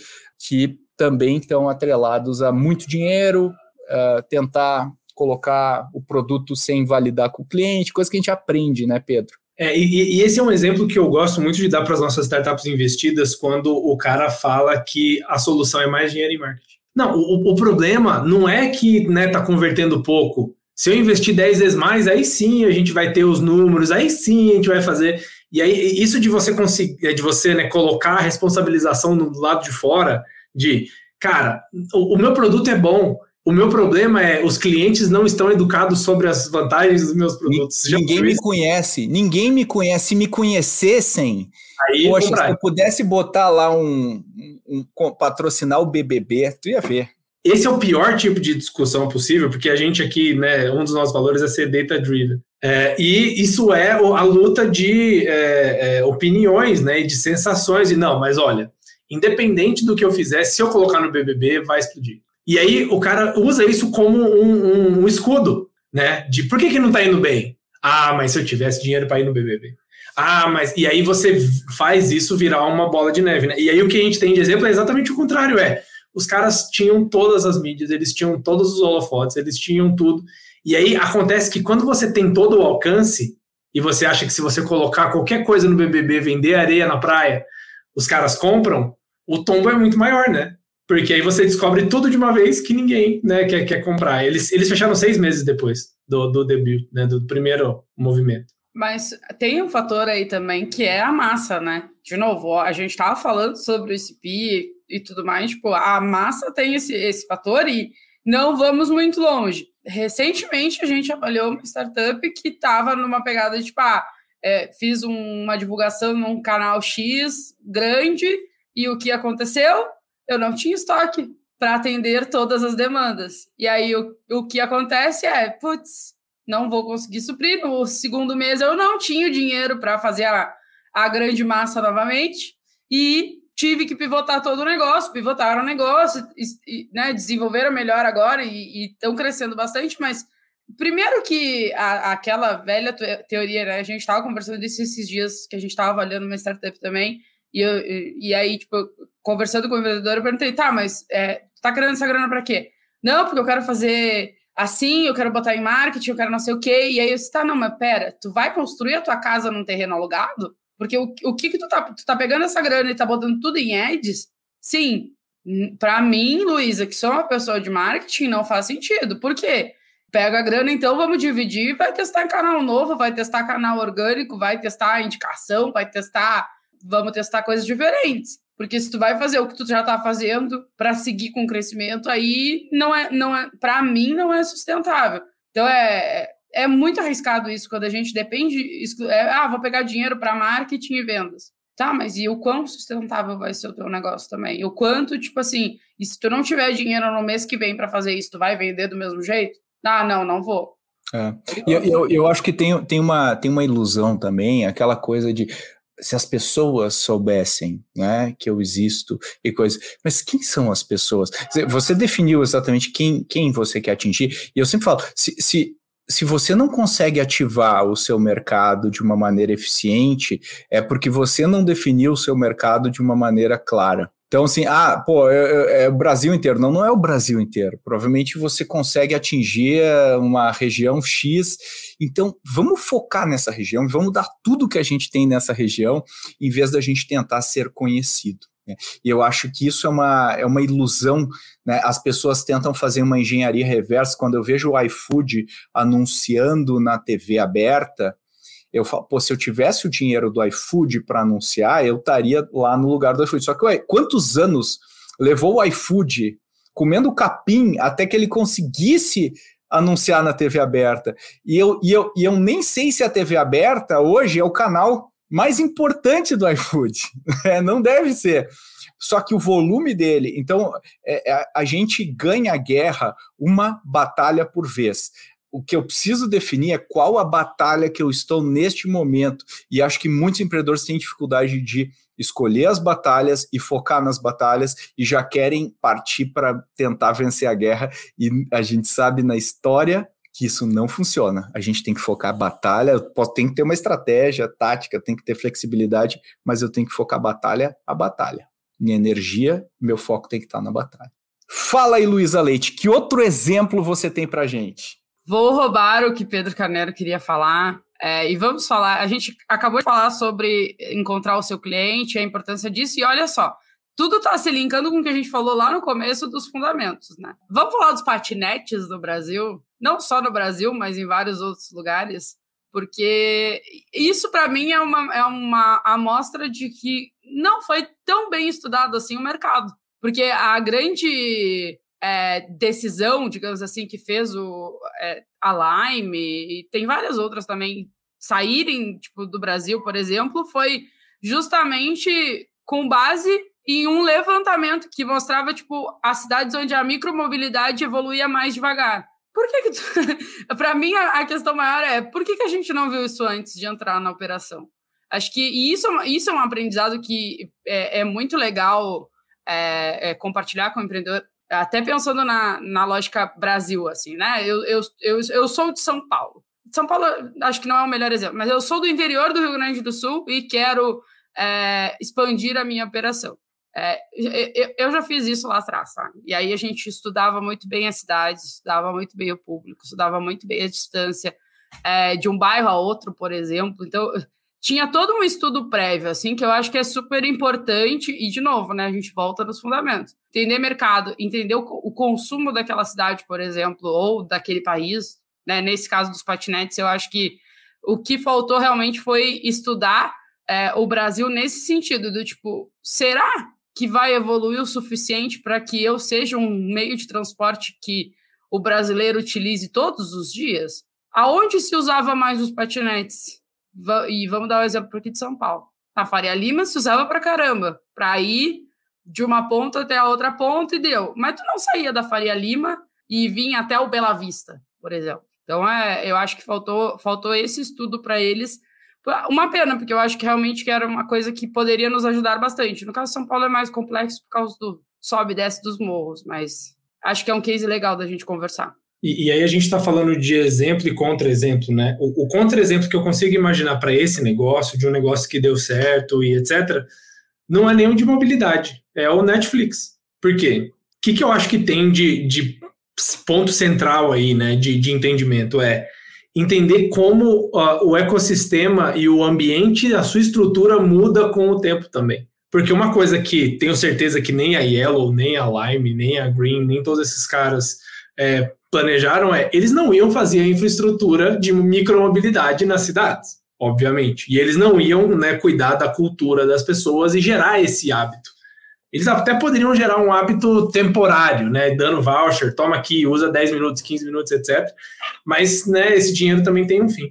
que também estão atrelados a muito dinheiro, uh, tentar colocar o produto sem validar com o cliente, coisa que a gente aprende, né, Pedro? É, e, e, esse é um exemplo que eu gosto muito de dar para as nossas startups investidas quando o cara fala que a solução é mais dinheiro em marketing. Não, o, o problema não é que está né, tá convertendo pouco, se eu investir 10 vezes mais, aí sim a gente vai ter os números, aí sim a gente vai fazer. E aí, isso de você conseguir, de você né, colocar a responsabilização no lado de fora, de cara, o, o meu produto é bom, o meu problema é os clientes não estão educados sobre as vantagens dos meus produtos. Ninguém me conhece, ninguém me conhece. Se me conhecessem, Aí, poxa, comprar. se eu pudesse botar lá um, um, um, patrocinar o BBB, tu ia ver. Esse é o pior tipo de discussão possível, porque a gente aqui, né, um dos nossos valores é ser data driven. É, e isso é a luta de é, é, opiniões, né, e de sensações. E não, mas olha, independente do que eu fizer, se eu colocar no BBB, vai explodir. E aí o cara usa isso como um, um, um escudo, né? De por que, que não tá indo bem? Ah, mas se eu tivesse dinheiro para ir no BBB. Ah, mas e aí você faz isso virar uma bola de neve, né? E aí o que a gente tem de exemplo é exatamente o contrário, é os caras tinham todas as mídias, eles tinham todos os holofotes, eles tinham tudo. E aí acontece que quando você tem todo o alcance e você acha que se você colocar qualquer coisa no BBB, vender areia na praia, os caras compram, o tombo é muito maior, né? Porque aí você descobre tudo de uma vez que ninguém né, quer, quer comprar. Eles, eles fecharam seis meses depois do, do debut, né, do primeiro movimento. Mas tem um fator aí também que é a massa, né? De novo, a gente estava falando sobre o ICP e tudo mais, tipo, a massa tem esse, esse fator e não vamos muito longe. Recentemente a gente avaliou uma startup que estava numa pegada de, tipo, ah, é, fiz um, uma divulgação num canal X grande e o que aconteceu? eu não tinha estoque para atender todas as demandas. E aí o, o que acontece é, putz, não vou conseguir suprir. No segundo mês eu não tinha dinheiro para fazer a, a grande massa novamente e tive que pivotar todo o negócio, pivotaram o negócio, e, né, desenvolveram melhor agora e estão crescendo bastante, mas primeiro que a, aquela velha teoria, né, a gente estava conversando disso esses dias, que a gente estava avaliando uma startup também, e, eu, e, e aí, tipo, conversando com o vendedor, eu perguntei, tá, mas é, tá querendo essa grana para quê? Não, porque eu quero fazer assim, eu quero botar em marketing, eu quero não sei o quê. E aí eu disse, tá, não, mas pera, tu vai construir a tua casa num terreno alugado? Porque o, o que que tu tá, tu tá pegando essa grana e tá botando tudo em ads? Sim, para mim, Luísa, que sou uma pessoa de marketing, não faz sentido. Por quê? Pega a grana, então vamos dividir, vai testar canal novo, vai testar canal orgânico, vai testar indicação, vai testar vamos testar coisas diferentes. Porque se tu vai fazer o que tu já tá fazendo para seguir com o crescimento, aí não é, não é, para mim não é sustentável. Então é, é muito arriscado isso quando a gente depende, é, ah, vou pegar dinheiro para marketing e vendas. Tá, mas e o quão sustentável vai ser o teu negócio também? E o quanto, tipo assim, e se tu não tiver dinheiro no mês que vem para fazer isso, tu vai vender do mesmo jeito? Ah, não, não vou. É. Eu, eu, eu acho que tem, tem, uma, tem uma ilusão também, aquela coisa de se as pessoas soubessem né, que eu existo e coisas. Mas quem são as pessoas? Você definiu exatamente quem, quem você quer atingir, e eu sempre falo: se, se, se você não consegue ativar o seu mercado de uma maneira eficiente, é porque você não definiu o seu mercado de uma maneira clara. Então, assim, ah, pô, é, é, o Brasil inteiro. Não, não é o Brasil inteiro. Provavelmente você consegue atingir uma região X. Então, vamos focar nessa região, vamos dar tudo que a gente tem nessa região, em vez da gente tentar ser conhecido. Né? E eu acho que isso é uma, é uma ilusão. Né? As pessoas tentam fazer uma engenharia reversa. Quando eu vejo o iFood anunciando na TV aberta, eu falo, pô, se eu tivesse o dinheiro do iFood para anunciar, eu estaria lá no lugar do iFood. Só que, ué, quantos anos levou o iFood comendo capim até que ele conseguisse anunciar na TV aberta? E eu, e eu, e eu nem sei se a TV aberta hoje é o canal mais importante do iFood. [laughs] É, não deve ser. Só que o volume dele, então é, a, a gente ganha a guerra uma batalha por vez o que eu preciso definir é qual a batalha que eu estou neste momento. E acho que muitos empreendedores têm dificuldade de escolher as batalhas e focar nas batalhas e já querem partir para tentar vencer a guerra. E a gente sabe na história que isso não funciona. A gente tem que focar batalha, tem que ter uma estratégia tática, tem que ter flexibilidade, mas eu tenho que focar a batalha a batalha. Minha energia, meu foco tem que estar na batalha. Fala aí, Luísa Leite, que outro exemplo você tem para gente? Vou roubar o que Pedro Carneiro queria falar. É, e vamos falar. A gente acabou de falar sobre encontrar o seu cliente, a importância disso, e olha só, tudo está se linkando com o que a gente falou lá no começo dos fundamentos, né? Vamos falar dos patinetes no Brasil, não só no Brasil, mas em vários outros lugares, porque isso para mim é uma, é uma amostra de que não foi tão bem estudado assim o mercado. Porque a grande é, decisão, digamos assim, que fez o, é, a Lime, e tem várias outras também, saírem tipo, do Brasil, por exemplo, foi justamente com base em um levantamento que mostrava tipo as cidades onde a micromobilidade evoluía mais devagar. Por que, que tu... [laughs] para mim a, questão maior é por que, que a gente não viu isso antes de entrar na operação? Acho que isso, isso é um aprendizado que é, é muito legal é, é compartilhar com o empreendedor, até pensando na, na lógica Brasil, assim, né? Eu, eu, eu, eu sou de São Paulo. São Paulo, acho que não é o melhor exemplo, mas eu sou do interior do Rio Grande do Sul e quero é, expandir a minha operação. É, eu, eu, já fiz isso lá atrás, sabe? E aí a gente estudava muito bem as cidades, estudava muito bem o público, estudava muito bem a distância é, de um bairro a outro, por exemplo. Então, tinha todo um estudo prévio, assim, que eu acho que é super importante, e de novo, né, a gente volta nos fundamentos. Entender mercado, entender o, o consumo daquela cidade, por exemplo, ou daquele país, né, nesse caso dos patinetes, eu acho que o que faltou realmente foi estudar é, o Brasil nesse sentido, do tipo, será que vai evoluir o suficiente para que eu seja um meio de transporte que o brasileiro utilize todos os dias? Aonde se usava mais os patinetes? e vamos dar um exemplo aqui de São Paulo. Na Faria Lima se usava para caramba, para ir de uma ponta até a outra ponta e deu. Mas tu não saía da Faria Lima e vinha até o Bela Vista, por exemplo. Então, é, eu acho que faltou, faltou esse estudo para eles. Uma pena, porque eu acho que realmente era uma coisa que poderia nos ajudar bastante. No caso São Paulo é mais complexo por causa do sobe e desce dos morros, mas acho que é um case legal da gente conversar. E, e aí a gente está falando de exemplo e contra-exemplo, né? O, o contra-exemplo que eu consigo imaginar para esse negócio, de um negócio que deu certo e etc., não é nenhum de mobilidade, é o Netflix. Por quê? O que, que eu acho que tem de, de ponto central aí, né, de, de entendimento? É entender como uh, o ecossistema e o ambiente, a sua estrutura muda com o tempo também. Porque uma coisa que tenho certeza que nem a Yellow, nem a Lime, nem a Green, nem todos esses caras é, planejaram é, eles não iam fazer a infraestrutura de micromobilidade nas cidades, obviamente. E eles não iam né, cuidar da cultura das pessoas e gerar esse hábito. Eles até poderiam gerar um hábito temporário, né, dando voucher, toma aqui, usa 10 minutos, 15 minutos, etc. Mas né, esse dinheiro também tem um fim.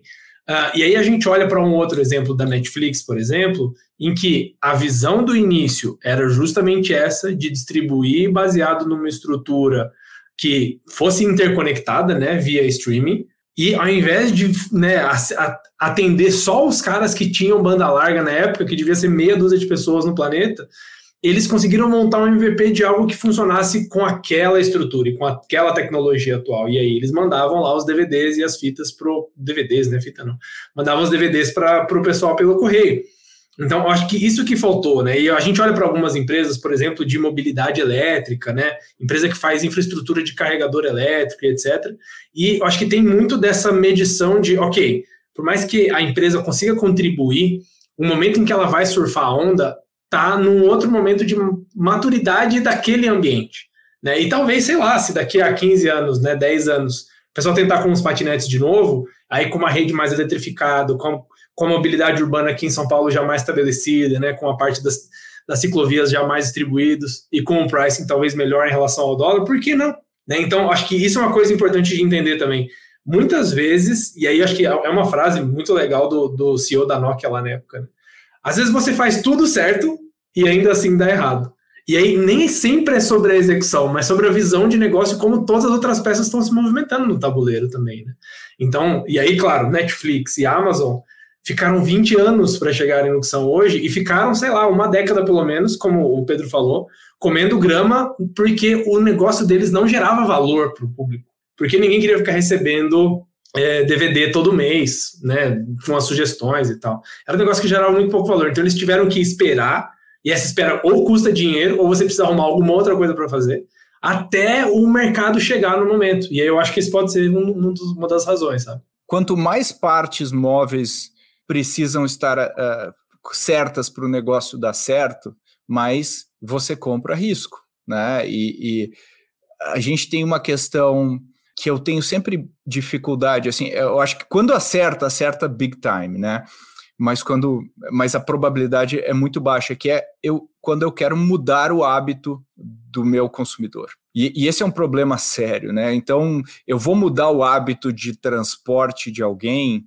Uh, e aí a gente olha para um outro exemplo da Netflix, por exemplo, em que a visão do início era justamente essa de distribuir baseado numa estrutura que fosse interconectada, né, via streaming, e ao invés de né, atender só os caras que tinham banda larga na época, que devia ser meia dúzia de pessoas no planeta, eles conseguiram montar um MVP de algo que funcionasse com aquela estrutura e com aquela tecnologia atual. E aí eles mandavam lá os DVDs e as fitas pro DVDs, né, fita não. Mandavam os DVDs para o pessoal pelo correio. Então, acho que isso que faltou, né? E a gente olha para algumas empresas, por exemplo, de mobilidade elétrica, né? Empresa que faz infraestrutura de carregador elétrico, etc. E acho que tem muito dessa medição de, ok, por mais que a empresa consiga contribuir, o momento em que ela vai surfar a onda tá num outro momento de maturidade daquele ambiente, né? E talvez, sei lá, se daqui a 15 anos, né, 10 anos, o pessoal tentar com os patinetes de novo, aí com uma rede mais eletrificada, com com a mobilidade urbana aqui em São Paulo já mais estabelecida, né, com a parte das, das ciclovias já mais distribuídos e com um pricing talvez melhor em relação ao dólar, por que não? Né? Então, acho que isso é uma coisa importante de entender também. Muitas vezes, e aí acho que é uma frase muito legal do, do CEO da Nokia lá na época, né? Às vezes você faz tudo certo e ainda assim dá errado. E aí nem sempre é sobre a execução, mas sobre a visão de negócio, como todas as outras peças estão se movimentando no tabuleiro também, né? Então, e aí, claro, Netflix e Amazon ficaram 20 anos para chegarem no que são hoje e ficaram, sei lá, uma década pelo menos, como o Pedro falou, comendo grama porque o negócio deles não gerava valor para o público. Porque ninguém queria ficar recebendo é, DVD todo mês, né, com as sugestões e tal. Era um negócio que gerava muito pouco valor. Então eles tiveram que esperar, e essa espera ou custa dinheiro, ou você precisa arrumar alguma outra coisa para fazer, até o mercado chegar no momento. E aí eu acho que isso pode ser um, um dos, uma das razões, sabe? Quanto mais partes móveis precisam estar uh, certas para o negócio dar certo, mas você compra risco, né? E, e, a gente tem uma questão que eu tenho sempre dificuldade, assim, eu acho que quando acerta, acerta big time, né? Mas quando, mas a probabilidade é muito baixa, que é eu quando eu quero mudar o hábito do meu consumidor. E, e, esse é um problema sério, né? Então, eu vou mudar o hábito de transporte de alguém,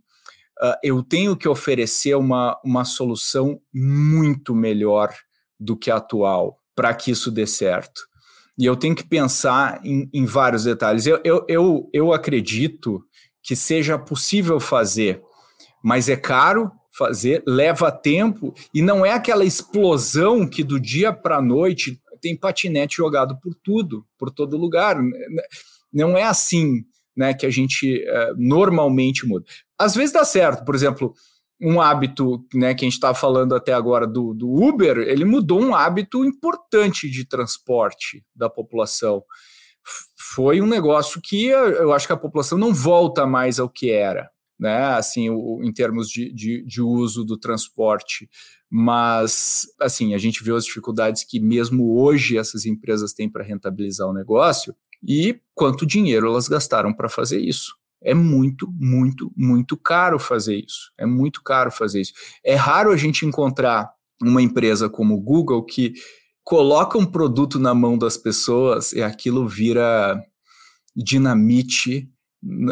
uh, eu tenho que oferecer uma, uma solução muito melhor do que a atual para que isso dê certo. E eu tenho que pensar em, em vários detalhes. Eu, eu, eu, eu acredito que seja possível fazer, mas é caro, fazer, leva tempo e não é aquela explosão que do dia para a noite tem patinete jogado por tudo, por todo lugar. Não é assim né, que a gente uh, normalmente muda. Às vezes dá certo, por exemplo, um hábito né, que a gente estava falando até agora do, do Uber, ele mudou um hábito importante de transporte da população. Foi um negócio que eu acho que a população não volta mais ao que era né, assim, o, em termos de, de, de, uso do transporte. Mas, assim, a gente vê as dificuldades que mesmo hoje essas empresas têm para rentabilizar o negócio e quanto dinheiro elas gastaram para fazer isso. É muito, muito, muito caro fazer isso. É muito caro fazer isso. É raro a gente encontrar uma empresa como o Google que coloca um produto na mão das pessoas e aquilo vira dinamite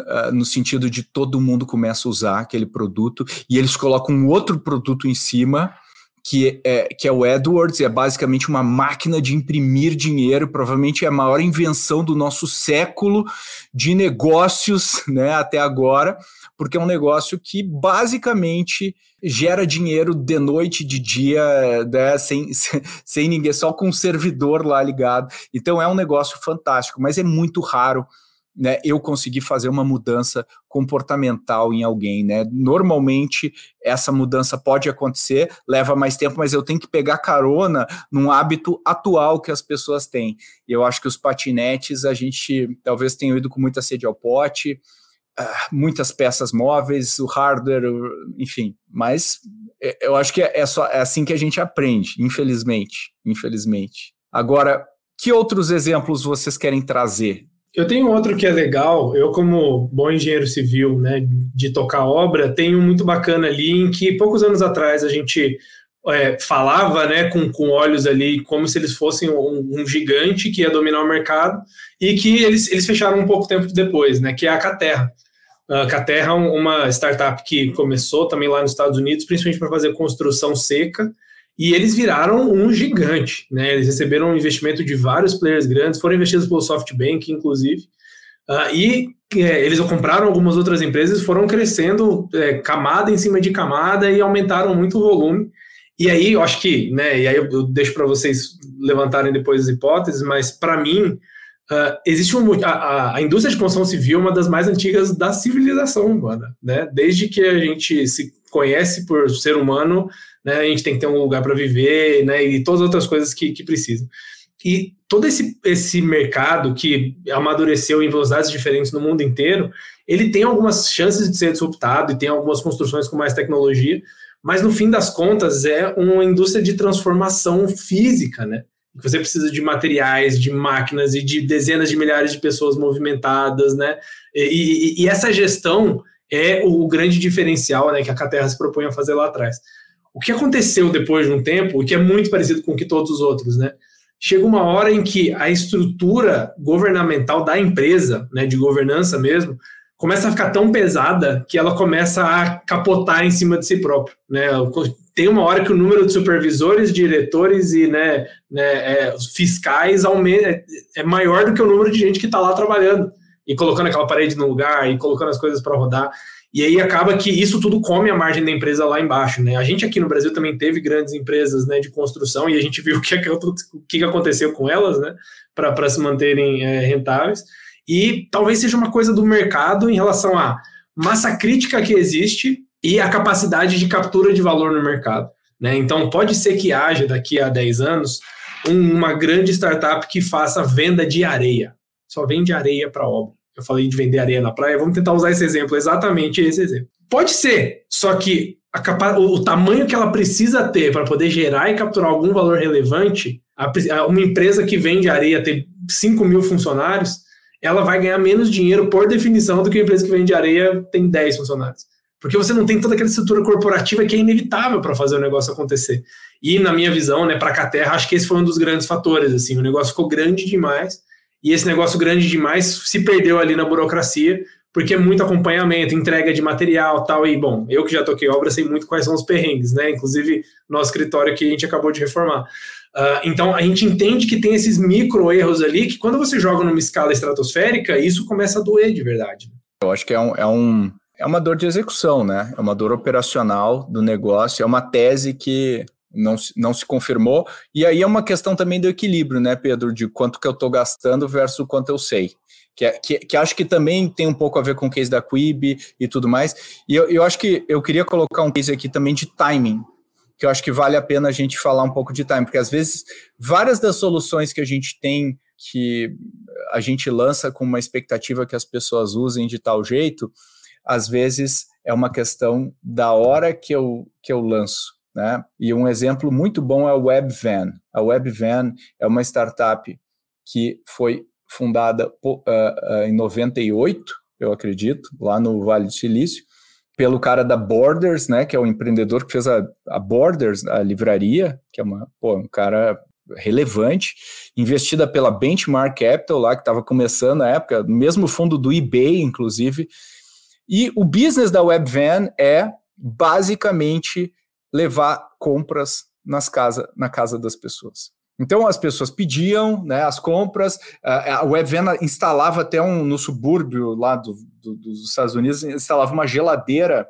ah, no sentido de todo mundo começa a usar aquele produto e eles colocam um outro produto em cima que é, que é o Edwards, é basicamente uma máquina de imprimir dinheiro, provavelmente é a maior invenção do nosso século de negócios, [laughs] né, até agora, porque é um negócio que basicamente gera dinheiro de noite, de dia, né, [laughs] sem, sem ninguém, só com um servidor lá ligado. Então é um negócio fantástico, mas é muito raro né, eu conseguir fazer uma mudança comportamental em alguém, né? Normalmente essa mudança pode acontecer, leva mais tempo, mas eu tenho que pegar carona num hábito atual que as pessoas têm. Eu acho que os patinetes a gente talvez tenha ido com muita sede ao pote, uh, muitas peças móveis, o hardware, enfim. Mas é, eu acho que é, é, só, é assim que a gente aprende, infelizmente, infelizmente. Agora, que outros exemplos vocês querem trazer eu tenho outro que é legal. Eu, como bom engenheiro civil, né, de tocar obra, tenho um muito bacana ali em que poucos anos atrás a gente é, falava, né, com, com olhos ali, como se eles fossem um, um, gigante que ia dominar o mercado e que eles, eles fecharam um pouco tempo depois, né, que é a Caterra. A Caterra é uma startup que começou também lá nos Estados Unidos, principalmente para fazer construção seca e eles viraram um gigante, né? Eles receberam um investimento de vários players grandes, foram investidos pelo SoftBank, inclusive, uh, e é, eles compraram algumas outras empresas, foram crescendo é, camada em cima de camada e aumentaram muito o volume. E aí, eu acho que, né? E aí eu, deixo para vocês levantarem depois as hipóteses, mas para mim Uh, existe um, a, a, indústria de construção civil é uma das mais antigas da civilização humana, né? Desde que a gente se conhece por ser humano, né? A gente tem que ter um lugar para viver, né? E todas as outras coisas que, que precisam. E todo esse, esse mercado que amadureceu em velocidades diferentes no mundo inteiro, ele tem algumas chances de ser disruptado e tem algumas construções com mais tecnologia, mas no fim das contas é uma indústria de transformação física, né? Você precisa de materiais, de máquinas e de dezenas de milhares de pessoas movimentadas, né? E, e, e essa gestão é o grande diferencial né, que a Caterra se propõe a fazer lá atrás. O que aconteceu depois de um tempo, que é muito parecido com o que todos os outros, né? Chega uma hora em que a estrutura governamental da empresa, né, de governança mesmo, começa a ficar tão pesada que ela começa a capotar em cima de si próprio, né? tem uma hora que o número de supervisores, diretores e né, né, é, fiscais aumenta, é, é maior do que o número de gente que está lá trabalhando e colocando aquela parede no lugar e colocando as coisas para rodar. E aí acaba que isso tudo come a margem da empresa lá embaixo, né? A gente aqui no Brasil também teve grandes empresas né, de construção e a gente [laughs] viu o que, que aconteceu com elas, né? Para se manterem é, rentáveis. E talvez seja uma coisa do mercado em relação à massa crítica que existe e a capacidade de captura de valor no mercado. Né? Então, pode ser que haja daqui a 10 anos uma grande startup que faça venda de areia. Só vende areia para obra. Eu falei de vender areia na praia, vamos tentar usar esse exemplo, exatamente esse exemplo. Pode ser, só que capa- o tamanho que ela precisa ter para poder gerar e capturar algum valor relevante, uma empresa que vende areia ter 5 mil funcionários, ela vai ganhar menos dinheiro por definição do que uma empresa que vende areia tem 10 funcionários porque você não tem toda aquela estrutura corporativa que é inevitável para fazer o negócio acontecer. E na minha visão, né, para a Terra, acho que esse foi um dos grandes fatores. Assim, o negócio ficou grande demais e esse negócio grande demais se perdeu ali na burocracia, porque é muito acompanhamento, entrega de material, tal. E bom, eu que já toquei obra sei muito quais são os perrengues, né? Inclusive nosso escritório que a gente acabou de reformar. Uh, então a gente entende que tem esses micro erros ali que quando você joga numa escala estratosférica, isso começa a doer de verdade. Eu acho que é um, é um é uma dor de execução, né? É uma dor operacional do negócio, é uma tese que não, não se confirmou. E aí é uma questão também do equilíbrio, né, Pedro, de quanto que eu estou gastando versus quanto eu sei. Que, é, que, que, acho que também tem um pouco a ver com o case da Quib e tudo mais. E eu, eu acho que eu queria colocar um case aqui também de timing, que eu acho que vale a pena a gente falar um pouco de timing, porque às vezes várias das soluções que a gente tem que a gente lança com uma expectativa que as pessoas usem de tal jeito, às vezes é uma questão da hora que eu, que eu lanço. Né? E um exemplo muito bom é a WebVan. A WebVan é uma startup que foi fundada uh, uh, em 98, eu acredito, lá no Vale do Silício, pelo cara da Borders, né, que é o empreendedor que fez a, a Borders, a livraria, que é uma, pô, um cara relevante, investida pela Benchmark Capital, lá que estava começando na época, mesmo fundo do eBay, inclusive, e o business da Webvan é basicamente levar compras nas casa, na casa das pessoas. Então as pessoas pediam né, as compras, a Webvan instalava até um no subúrbio lá do, do, dos Estados Unidos, instalava uma geladeira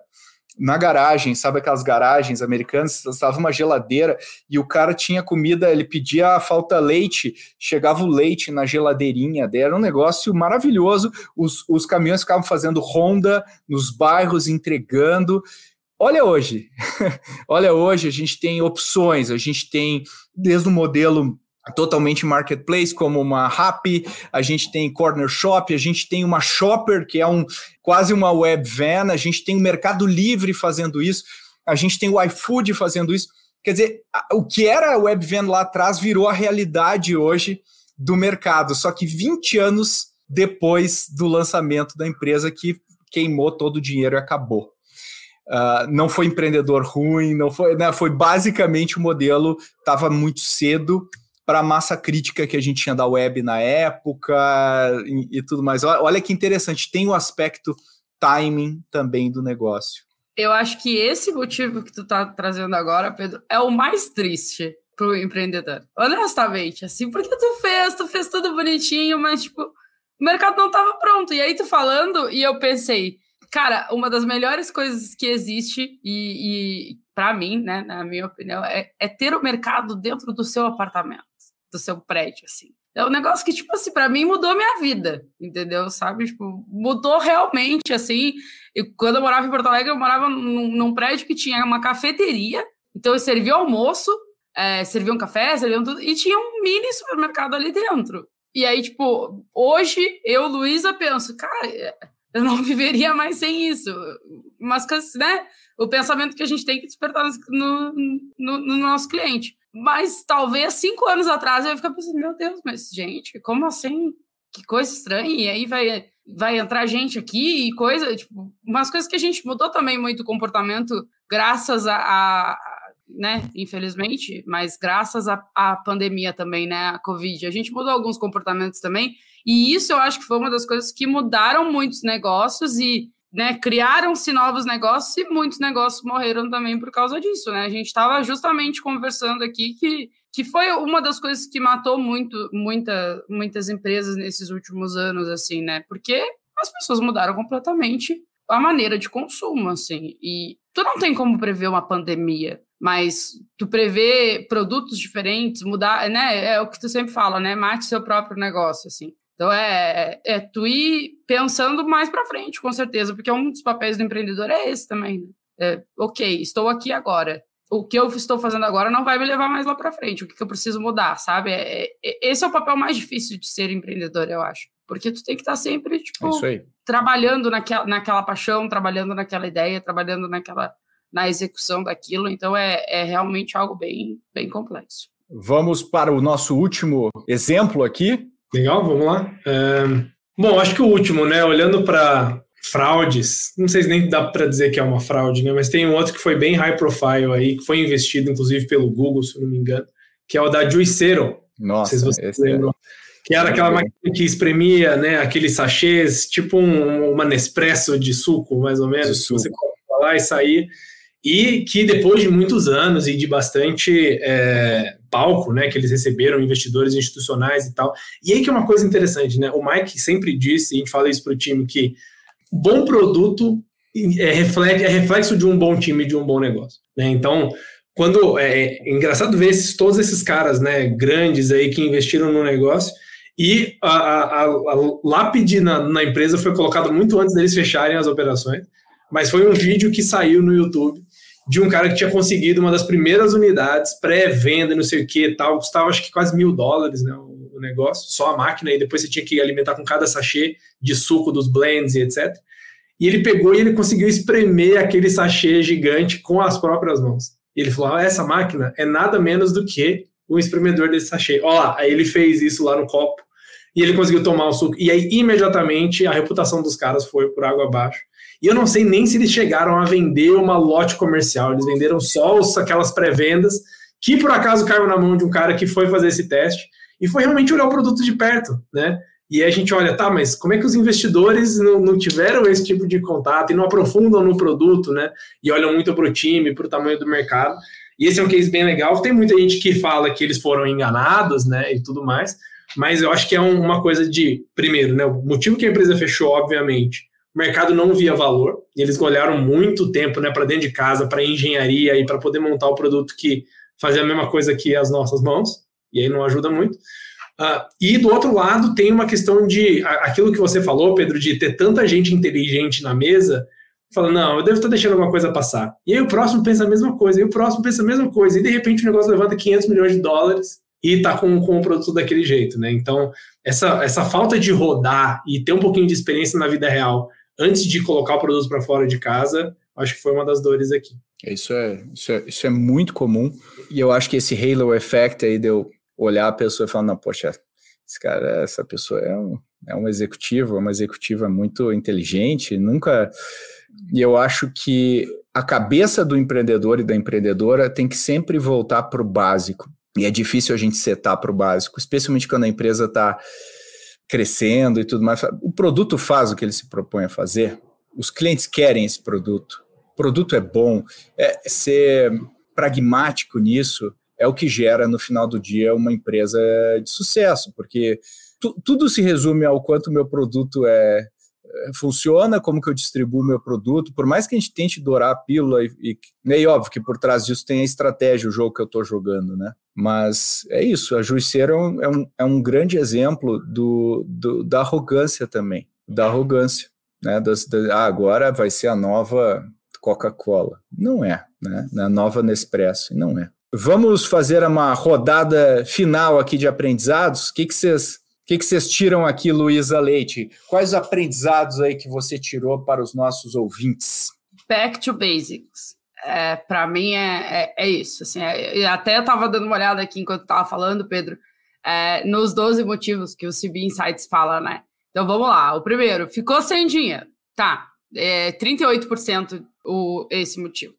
na garagem, sabe aquelas garagens americanas, estava uma geladeira e o cara tinha comida, ele pedia falta leite, chegava o leite na geladeirinha, era um negócio maravilhoso. Os, os caminhões ficavam fazendo ronda nos bairros, entregando. Olha hoje, [laughs] olha hoje, a gente tem opções, a gente tem desde o modelo totalmente marketplace, como uma Rappi, a gente tem Corner Shop, a gente tem uma Shopper, que é um quase uma web van, a gente tem o Mercado Livre fazendo isso, a gente tem o iFood fazendo isso. Quer dizer, o que era a web van lá atrás virou a realidade hoje do mercado, só que 20 anos depois do lançamento da empresa que queimou todo o dinheiro e acabou. Uh, não foi empreendedor ruim, não foi, né, foi basicamente o modelo estava muito cedo para a massa crítica que a gente tinha da web na época e, e tudo mais. Olha que interessante, tem o aspecto timing também do negócio. Eu acho que esse motivo que tu está trazendo agora, Pedro, é o mais triste para o empreendedor. Honestamente, assim, porque tu fez, tu fez tudo bonitinho, mas tipo, o mercado não estava pronto. E aí tu falando, e eu pensei, cara, uma das melhores coisas que existe, e, e para mim, né, na minha opinião, é, é ter o mercado dentro do seu apartamento do seu prédio, assim. É um negócio que, tipo assim, para mim mudou minha vida, entendeu? Sabe? Tipo, mudou realmente, assim. E quando eu morava em Porto Alegre, eu morava num, num prédio que tinha uma cafeteria, então eu servia almoço, é, um café, tudo, e tinha um mini supermercado ali dentro. E aí, tipo, hoje eu, Luísa, penso, cara, eu não [laughs] viveria mais sem isso. Mas, né? O pensamento que a gente tem que despertar no, no, no nosso cliente. Mas talvez cinco anos atrás eu ia ficar pensando, meu Deus, mas gente, como assim? Que coisa estranha. E aí vai, vai entrar gente aqui e coisa, tipo, umas coisas que a gente mudou também muito o comportamento, graças a, a né, infelizmente, mas graças à pandemia também, né, a Covid, a gente mudou alguns comportamentos também, e isso eu acho que foi uma das coisas que mudaram muitos negócios e né, criaram-se novos negócios e muitos negócios morreram também por causa disso, né? A gente estava justamente conversando aqui que, que foi uma das coisas que matou muito, muita, muitas empresas nesses últimos anos, assim, né? Porque as pessoas mudaram completamente a maneira de consumo, assim. E tu não tem como prever uma pandemia, mas tu prevê produtos diferentes, mudar, né? É o que tu sempre fala, né? Mate seu próprio negócio, assim. Então é, é tu ir pensando mais para frente, com certeza, porque um dos papéis do empreendedor é esse também. Né? É, ok, estou aqui agora. O que eu estou fazendo agora não vai me levar mais lá para frente. O que, que, eu preciso mudar, sabe? É, é, esse é o papel mais difícil de ser empreendedor, eu acho. Porque tu tem que estar tá sempre, tipo, é trabalhando naquela, naquela paixão, trabalhando naquela ideia, trabalhando naquela na execução daquilo. Então é, é realmente algo bem, bem complexo. Vamos para o nosso último exemplo aqui, Legal, vamos lá. É... Bom, acho que o último, né? Olhando para fraudes. Não sei se nem dá para dizer que é uma fraude, né? Mas tem um outro que foi bem high profile aí, que foi investido inclusive pelo Google, se não me engano, que é o da Juicero. Nossa, não sei se vocês é lembram. É... Que era aquela máquina que espremia, né, aqueles sachês, tipo um, uma Nespresso de suco, mais ou menos. Suco. Você coloca lá e sair. E que depois de muitos anos e de bastante é, palco, né, que eles receberam investidores institucionais e tal. E aí que é uma coisa interessante, né? O Mike sempre disse, e a gente fala isso para o time, que bom produto é, reflexo, é reflexo de um bom time, de um bom negócio. Né? Então, quando é, é, engraçado ver esses, todos esses caras, né, grandes aí que investiram no negócio e a, a, a lápide na, na, empresa foi colocada muito antes deles fecharem as operações, mas foi um vídeo que saiu no YouTube de um cara que tinha conseguido uma das primeiras unidades pré-venda, não sei o que, tal, custava acho que quase mil dólares, né, o, negócio, só a máquina e depois você tinha que alimentar com cada sachê de suco dos blends e etc. E ele pegou e ele conseguiu espremer aquele sachê gigante com as próprias mãos. E ele falou: ah, essa máquina é nada menos do que um espremedor desse sachê. Olha lá, aí ele fez isso lá no copo e ele conseguiu tomar o suco. E aí, imediatamente, a reputação dos caras foi por água abaixo. E eu não sei nem se eles chegaram a vender uma lote comercial. Eles venderam só os, aquelas pré-vendas, que por acaso caiu na mão de um cara que foi fazer esse teste e foi realmente olhar o produto de perto, né? E a gente olha, tá, mas como é que os investidores não, não tiveram esse tipo de contato e não aprofundam no produto, né? E olham muito para o time, para o tamanho do mercado. E esse é um case bem legal. Tem muita gente que fala que eles foram enganados, né? E tudo mais. Mas eu acho que é um, uma coisa de, primeiro, né? O motivo que a empresa fechou, obviamente, o mercado não via valor. E eles olharam muito tempo, né, para dentro de casa, para engenharia e para poder montar o produto que fazia a mesma coisa que as nossas mãos. E aí não ajuda muito. Uh, e do outro lado, tem uma questão de aquilo que você falou, Pedro, de ter tanta gente inteligente na mesa, falando, não, eu devo estar deixando alguma coisa passar. E aí o próximo pensa a mesma coisa, e o próximo pensa a mesma coisa, e de repente o negócio levanta 500 milhões de dólares e está com, com o produto daquele jeito, né? Então, essa, essa falta de rodar e ter um pouquinho de experiência na vida real antes de colocar o produto para fora de casa, acho que foi uma das dores aqui. Isso é, isso é, isso é muito comum, e eu acho que esse halo effect aí deu olhar a pessoa e falar, não, poxa, esse cara, essa pessoa é um, é um executivo, é uma executiva muito inteligente, nunca... E eu acho que a cabeça do empreendedor e da empreendedora tem que sempre voltar para o básico. E é difícil a gente setar para o básico, especialmente quando a empresa está crescendo e tudo mais. O produto faz o que ele se propõe a fazer, os clientes querem esse produto, o produto é bom, é ser pragmático nisso é o que gera, no final do dia, uma empresa de sucesso, porque tu, tudo se resume ao quanto meu produto é, funciona, como que eu distribuo meu produto, por mais que a gente tente dourar a pílula, e, e, né, e óbvio que por trás disso tem a estratégia, o jogo que eu estou jogando, né? Mas é isso, a Juiceira é um, é um, é um grande exemplo do, do, da arrogância também, da arrogância, né? Das, da, ah, agora vai ser a nova Coca-Cola. Não é, né? A nova Nespresso, não é. Vamos fazer uma rodada final aqui de aprendizados. O que, que vocês que, que vocês tiram aqui, Luísa Leite? Quais os aprendizados aí que você tirou para os nossos ouvintes? Back to basics. É, para mim é, é, é, isso. Assim, é, até eu estava dando uma olhada aqui enquanto estava falando, Pedro, é, nos 12 motivos que o CB Insights fala, né? Então vamos lá. O primeiro, ficou sem dinheiro. Tá, é 38% o, esse motivo.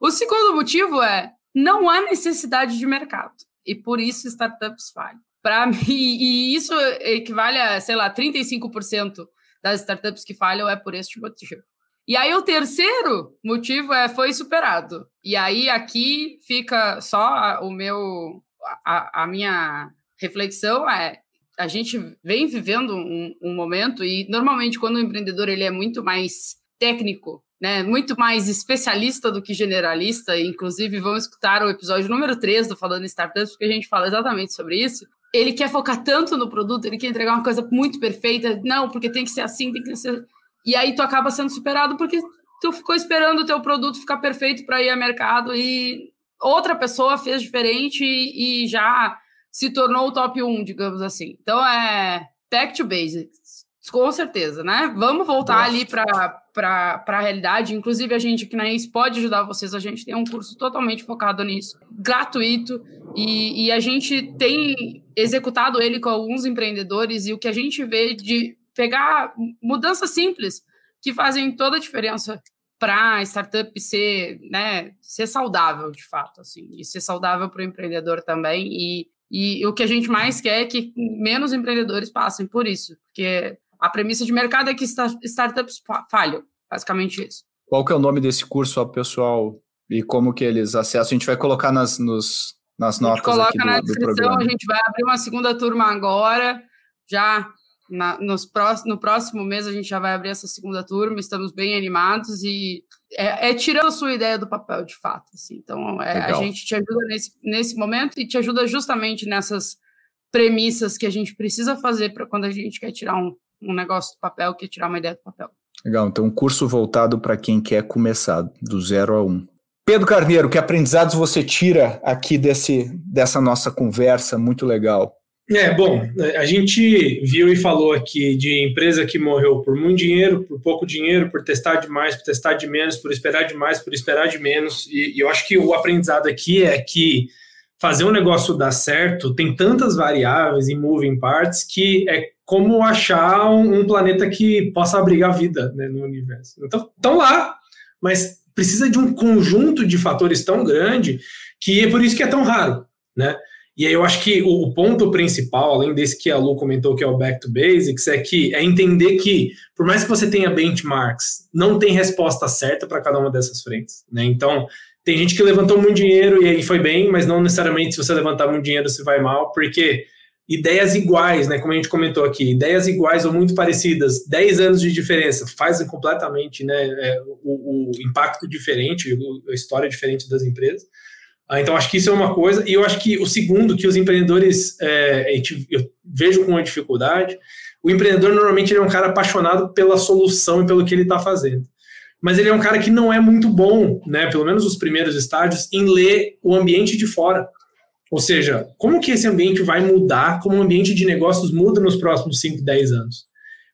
O segundo motivo é não há necessidade de mercado e por isso startups falham. Para mim, [laughs] e isso equivale a, sei lá, 35% das startups que falham é por este motivo. E aí o terceiro motivo é foi superado. E aí aqui fica só o meu a, a minha reflexão é a gente vem vivendo um, um, momento e normalmente quando o empreendedor ele é muito mais técnico né, muito mais especialista do que generalista, inclusive vamos escutar o episódio número 3 do Falando Startups, porque a gente fala exatamente sobre isso. Ele quer focar tanto no produto, ele quer entregar uma coisa muito perfeita, não, porque tem que ser assim, tem que ser. E aí tu acaba sendo superado porque tu ficou esperando o teu produto ficar perfeito para ir ao mercado e outra pessoa fez diferente e, e já se tornou o top 1, digamos assim. Então é back to basics, com certeza, né? Vamos voltar Nossa. ali para a realidade. Inclusive, a gente aqui na IS pode ajudar vocês. A gente tem um curso totalmente focado nisso, gratuito, e, e, a gente tem executado ele com alguns empreendedores. E o que a gente vê de pegar mudanças simples, que fazem toda a diferença para a startup ser, né, ser saudável de fato, assim, e ser saudável para o empreendedor também. E, e o que a gente mais quer é que menos empreendedores passem por isso, porque a premissa de mercado é que startups falham, basicamente isso. Qual que é o nome desse curso, pessoal? E como que eles acessam? A gente vai colocar nas, nos, nas notas coloca na do, descrição, a gente vai abrir uma segunda turma agora, já na, nos próximo, no próximo mês a gente já vai abrir essa segunda turma, estamos bem animados e é, é tirando a sua ideia do papel, de fato. Assim. Então, é, a gente te ajuda nesse, nesse momento e te ajuda justamente nessas premissas que a gente precisa fazer para quando a gente quer tirar um, um negócio do papel, quer tirar uma ideia do papel. Legal, então um curso voltado para quem quer começar do zero a um. Pedro Carneiro, que aprendizados você tira aqui desse, dessa nossa conversa muito legal? É, bom, a gente viu e falou aqui de empresa que morreu por muito dinheiro, por pouco dinheiro, por testar demais, por testar de menos, por esperar demais, por esperar de menos. E, e eu acho que o aprendizado aqui é que fazer um negócio dar certo tem tantas variáveis e moving parts que é como achar um, um planeta que possa abrigar vida né, no universo. Então, estão lá, mas precisa de um conjunto de fatores tão grande que é por isso que é tão raro, né? E aí eu acho que o, ponto principal, além desse que a Lu comentou, que é o back to basics, é que é entender que, por mais que você tenha benchmarks, não tem resposta certa para cada uma dessas frentes. Né? Então, tem gente que levantou muito dinheiro e aí foi bem, mas não necessariamente se você levantar muito dinheiro você vai mal, porque ideias iguais, né, como a gente comentou aqui, ideias iguais ou muito parecidas, 10 anos de diferença, fazem completamente né, é, o, o impacto diferente, a história diferente das empresas. Ah, então, acho que isso é uma coisa. E eu acho que o segundo, que os empreendedores, é, eu vejo com uma dificuldade, o empreendedor normalmente é um cara apaixonado pela solução e pelo que ele está fazendo. Mas ele é um cara que não é muito bom, né, pelo menos os primeiros estágios, em ler o ambiente de fora. Ou seja, como que esse ambiente vai mudar, como o ambiente de negócios muda nos próximos 5, 10 anos?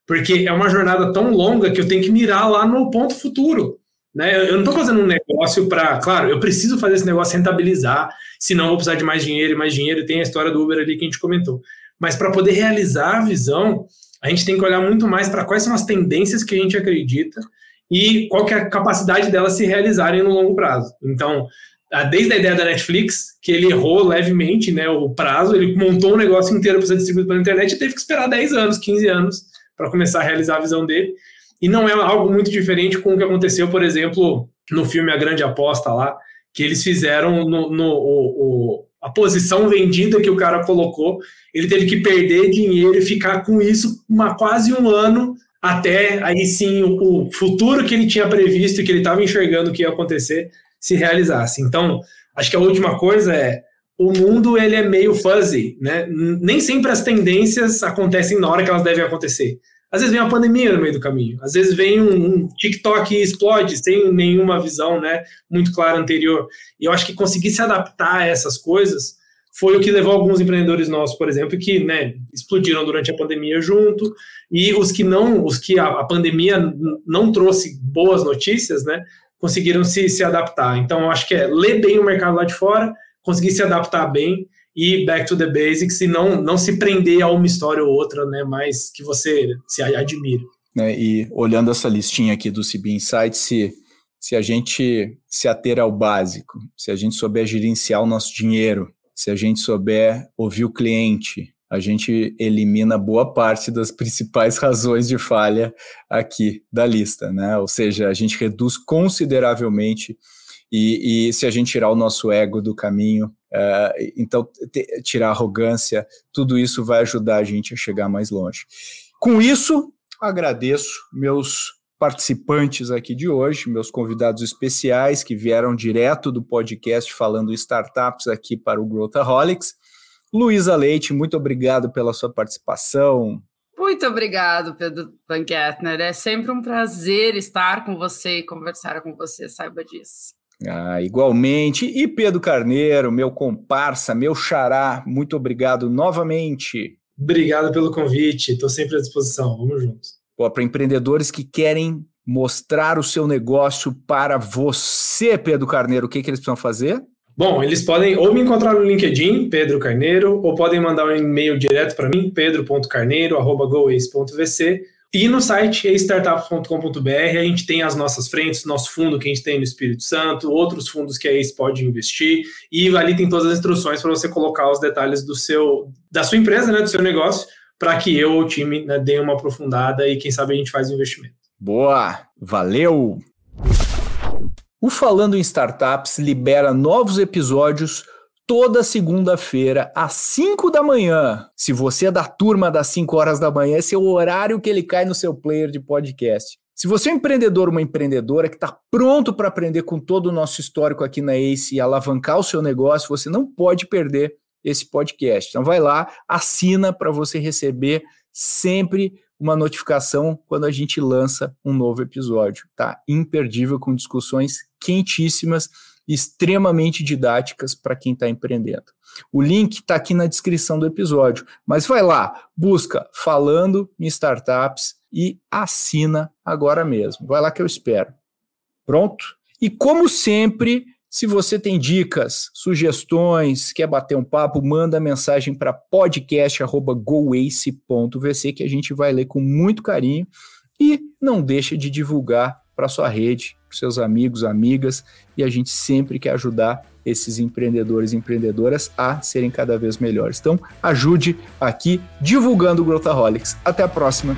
Porque é uma jornada tão longa que eu tenho que mirar lá no ponto futuro. Né? Eu não estou fazendo um negócio para. Claro, eu preciso fazer esse negócio rentabilizar, senão eu vou precisar de mais dinheiro e mais dinheiro. Tem a história do Uber ali que a gente comentou. Mas para poder realizar a visão, a gente tem que olhar muito mais para quais são as tendências que a gente acredita e qual que é a capacidade delas se realizarem no longo prazo. Então, desde a ideia da Netflix, que ele errou levemente né, o prazo, ele montou um negócio inteiro para ser distribuído pela internet e teve que esperar 10 anos, 15 anos para começar a realizar a visão dele. E não é algo muito diferente com o que aconteceu, por exemplo, no filme A Grande Aposta lá, que eles fizeram no, no o, o, a posição vendida que o cara colocou, ele teve que perder dinheiro e ficar com isso uma, quase um ano até aí sim o, o futuro que ele tinha previsto que ele estava enxergando que ia acontecer se realizasse. Então, acho que a última coisa é o mundo ele é meio fuzzy, né? Nem sempre as tendências acontecem na hora que elas devem acontecer. Às vezes vem uma pandemia no meio do caminho, às vezes vem um, um TikTok e explode sem nenhuma visão né, muito clara anterior. E eu acho que conseguir se adaptar a essas coisas foi o que levou alguns empreendedores nossos, por exemplo, que né, explodiram durante a pandemia junto, e os que não, os que a, a pandemia não trouxe boas notícias, né, conseguiram se, se adaptar. Então, eu acho que é ler bem o mercado lá de fora, conseguir se adaptar bem e back to the basics e não, não se prender a uma história ou outra, né, mas que você se admire. Né, e olhando essa listinha aqui do CB Insights, se, se a gente se ater ao básico, se a gente souber gerenciar o nosso dinheiro, se a gente souber ouvir o cliente, a gente elimina boa parte das principais [laughs] razões de falha aqui da lista, né? Ou seja, a gente reduz consideravelmente e, e se a gente tirar o nosso ego do caminho, uh, então tirar arrogância, tudo isso vai ajudar a gente a chegar mais longe. Com isso, agradeço meus participantes aqui de hoje, meus convidados especiais que vieram direto do podcast falando startups aqui para o Growthaholics. Luísa Leite, muito obrigado pela sua participação. Muito obrigado, Pedro Van Gettner. É sempre um prazer estar com você e conversar com você, saiba disso. Ah, igualmente. E Pedro Carneiro, meu comparsa, meu xará, muito obrigado novamente. Obrigado pelo convite, estou sempre à disposição. Vamos juntos. Para empreendedores que querem mostrar o seu negócio para você, Pedro Carneiro, o que, que eles precisam fazer? Bom, eles podem ou me encontrar no LinkedIn, Pedro Carneiro, ou podem mandar um e-mail direto para mim, pedro.carneiro.goace.vc, E no site startups.com.br a gente tem as nossas frentes, nosso fundo que a gente tem no Espírito Santo, outros fundos que a Ace pode investir, e ali tem todas as instruções para você colocar os detalhes do seu, da sua empresa, né, do seu negócio, para que eu ou o time né, dê uma aprofundada e quem sabe a gente faz o investimento. Boa, valeu! O Falando em Startups libera novos episódios toda segunda-feira, às 5 da manhã. Se você é da turma das 5 horas da manhã, esse é o horário que ele cai no seu player de podcast. Se você é um empreendedor ou uma empreendedora que está pronto para aprender com todo o nosso histórico aqui na ACE e alavancar o seu negócio, você não pode perder esse podcast. Então vai lá, assina para você receber sempre uma notificação quando a gente lança um novo episódio, tá? Imperdível com discussões quentíssimas extremamente didáticas para quem está empreendendo. O link está aqui na descrição do episódio, mas vai lá, busca Falando em Startups e assina agora mesmo. Vai lá que eu espero. Pronto? E como sempre, se você tem dicas, sugestões, quer bater um papo, manda mensagem para podcast@goace.vc que a gente vai ler com muito carinho e não deixa de divulgar para sua rede, para seus amigos, amigas, e a gente sempre quer ajudar esses empreendedores e empreendedoras a serem cada vez melhores. Então, ajude aqui divulgando o Growthaholics. Até a próxima.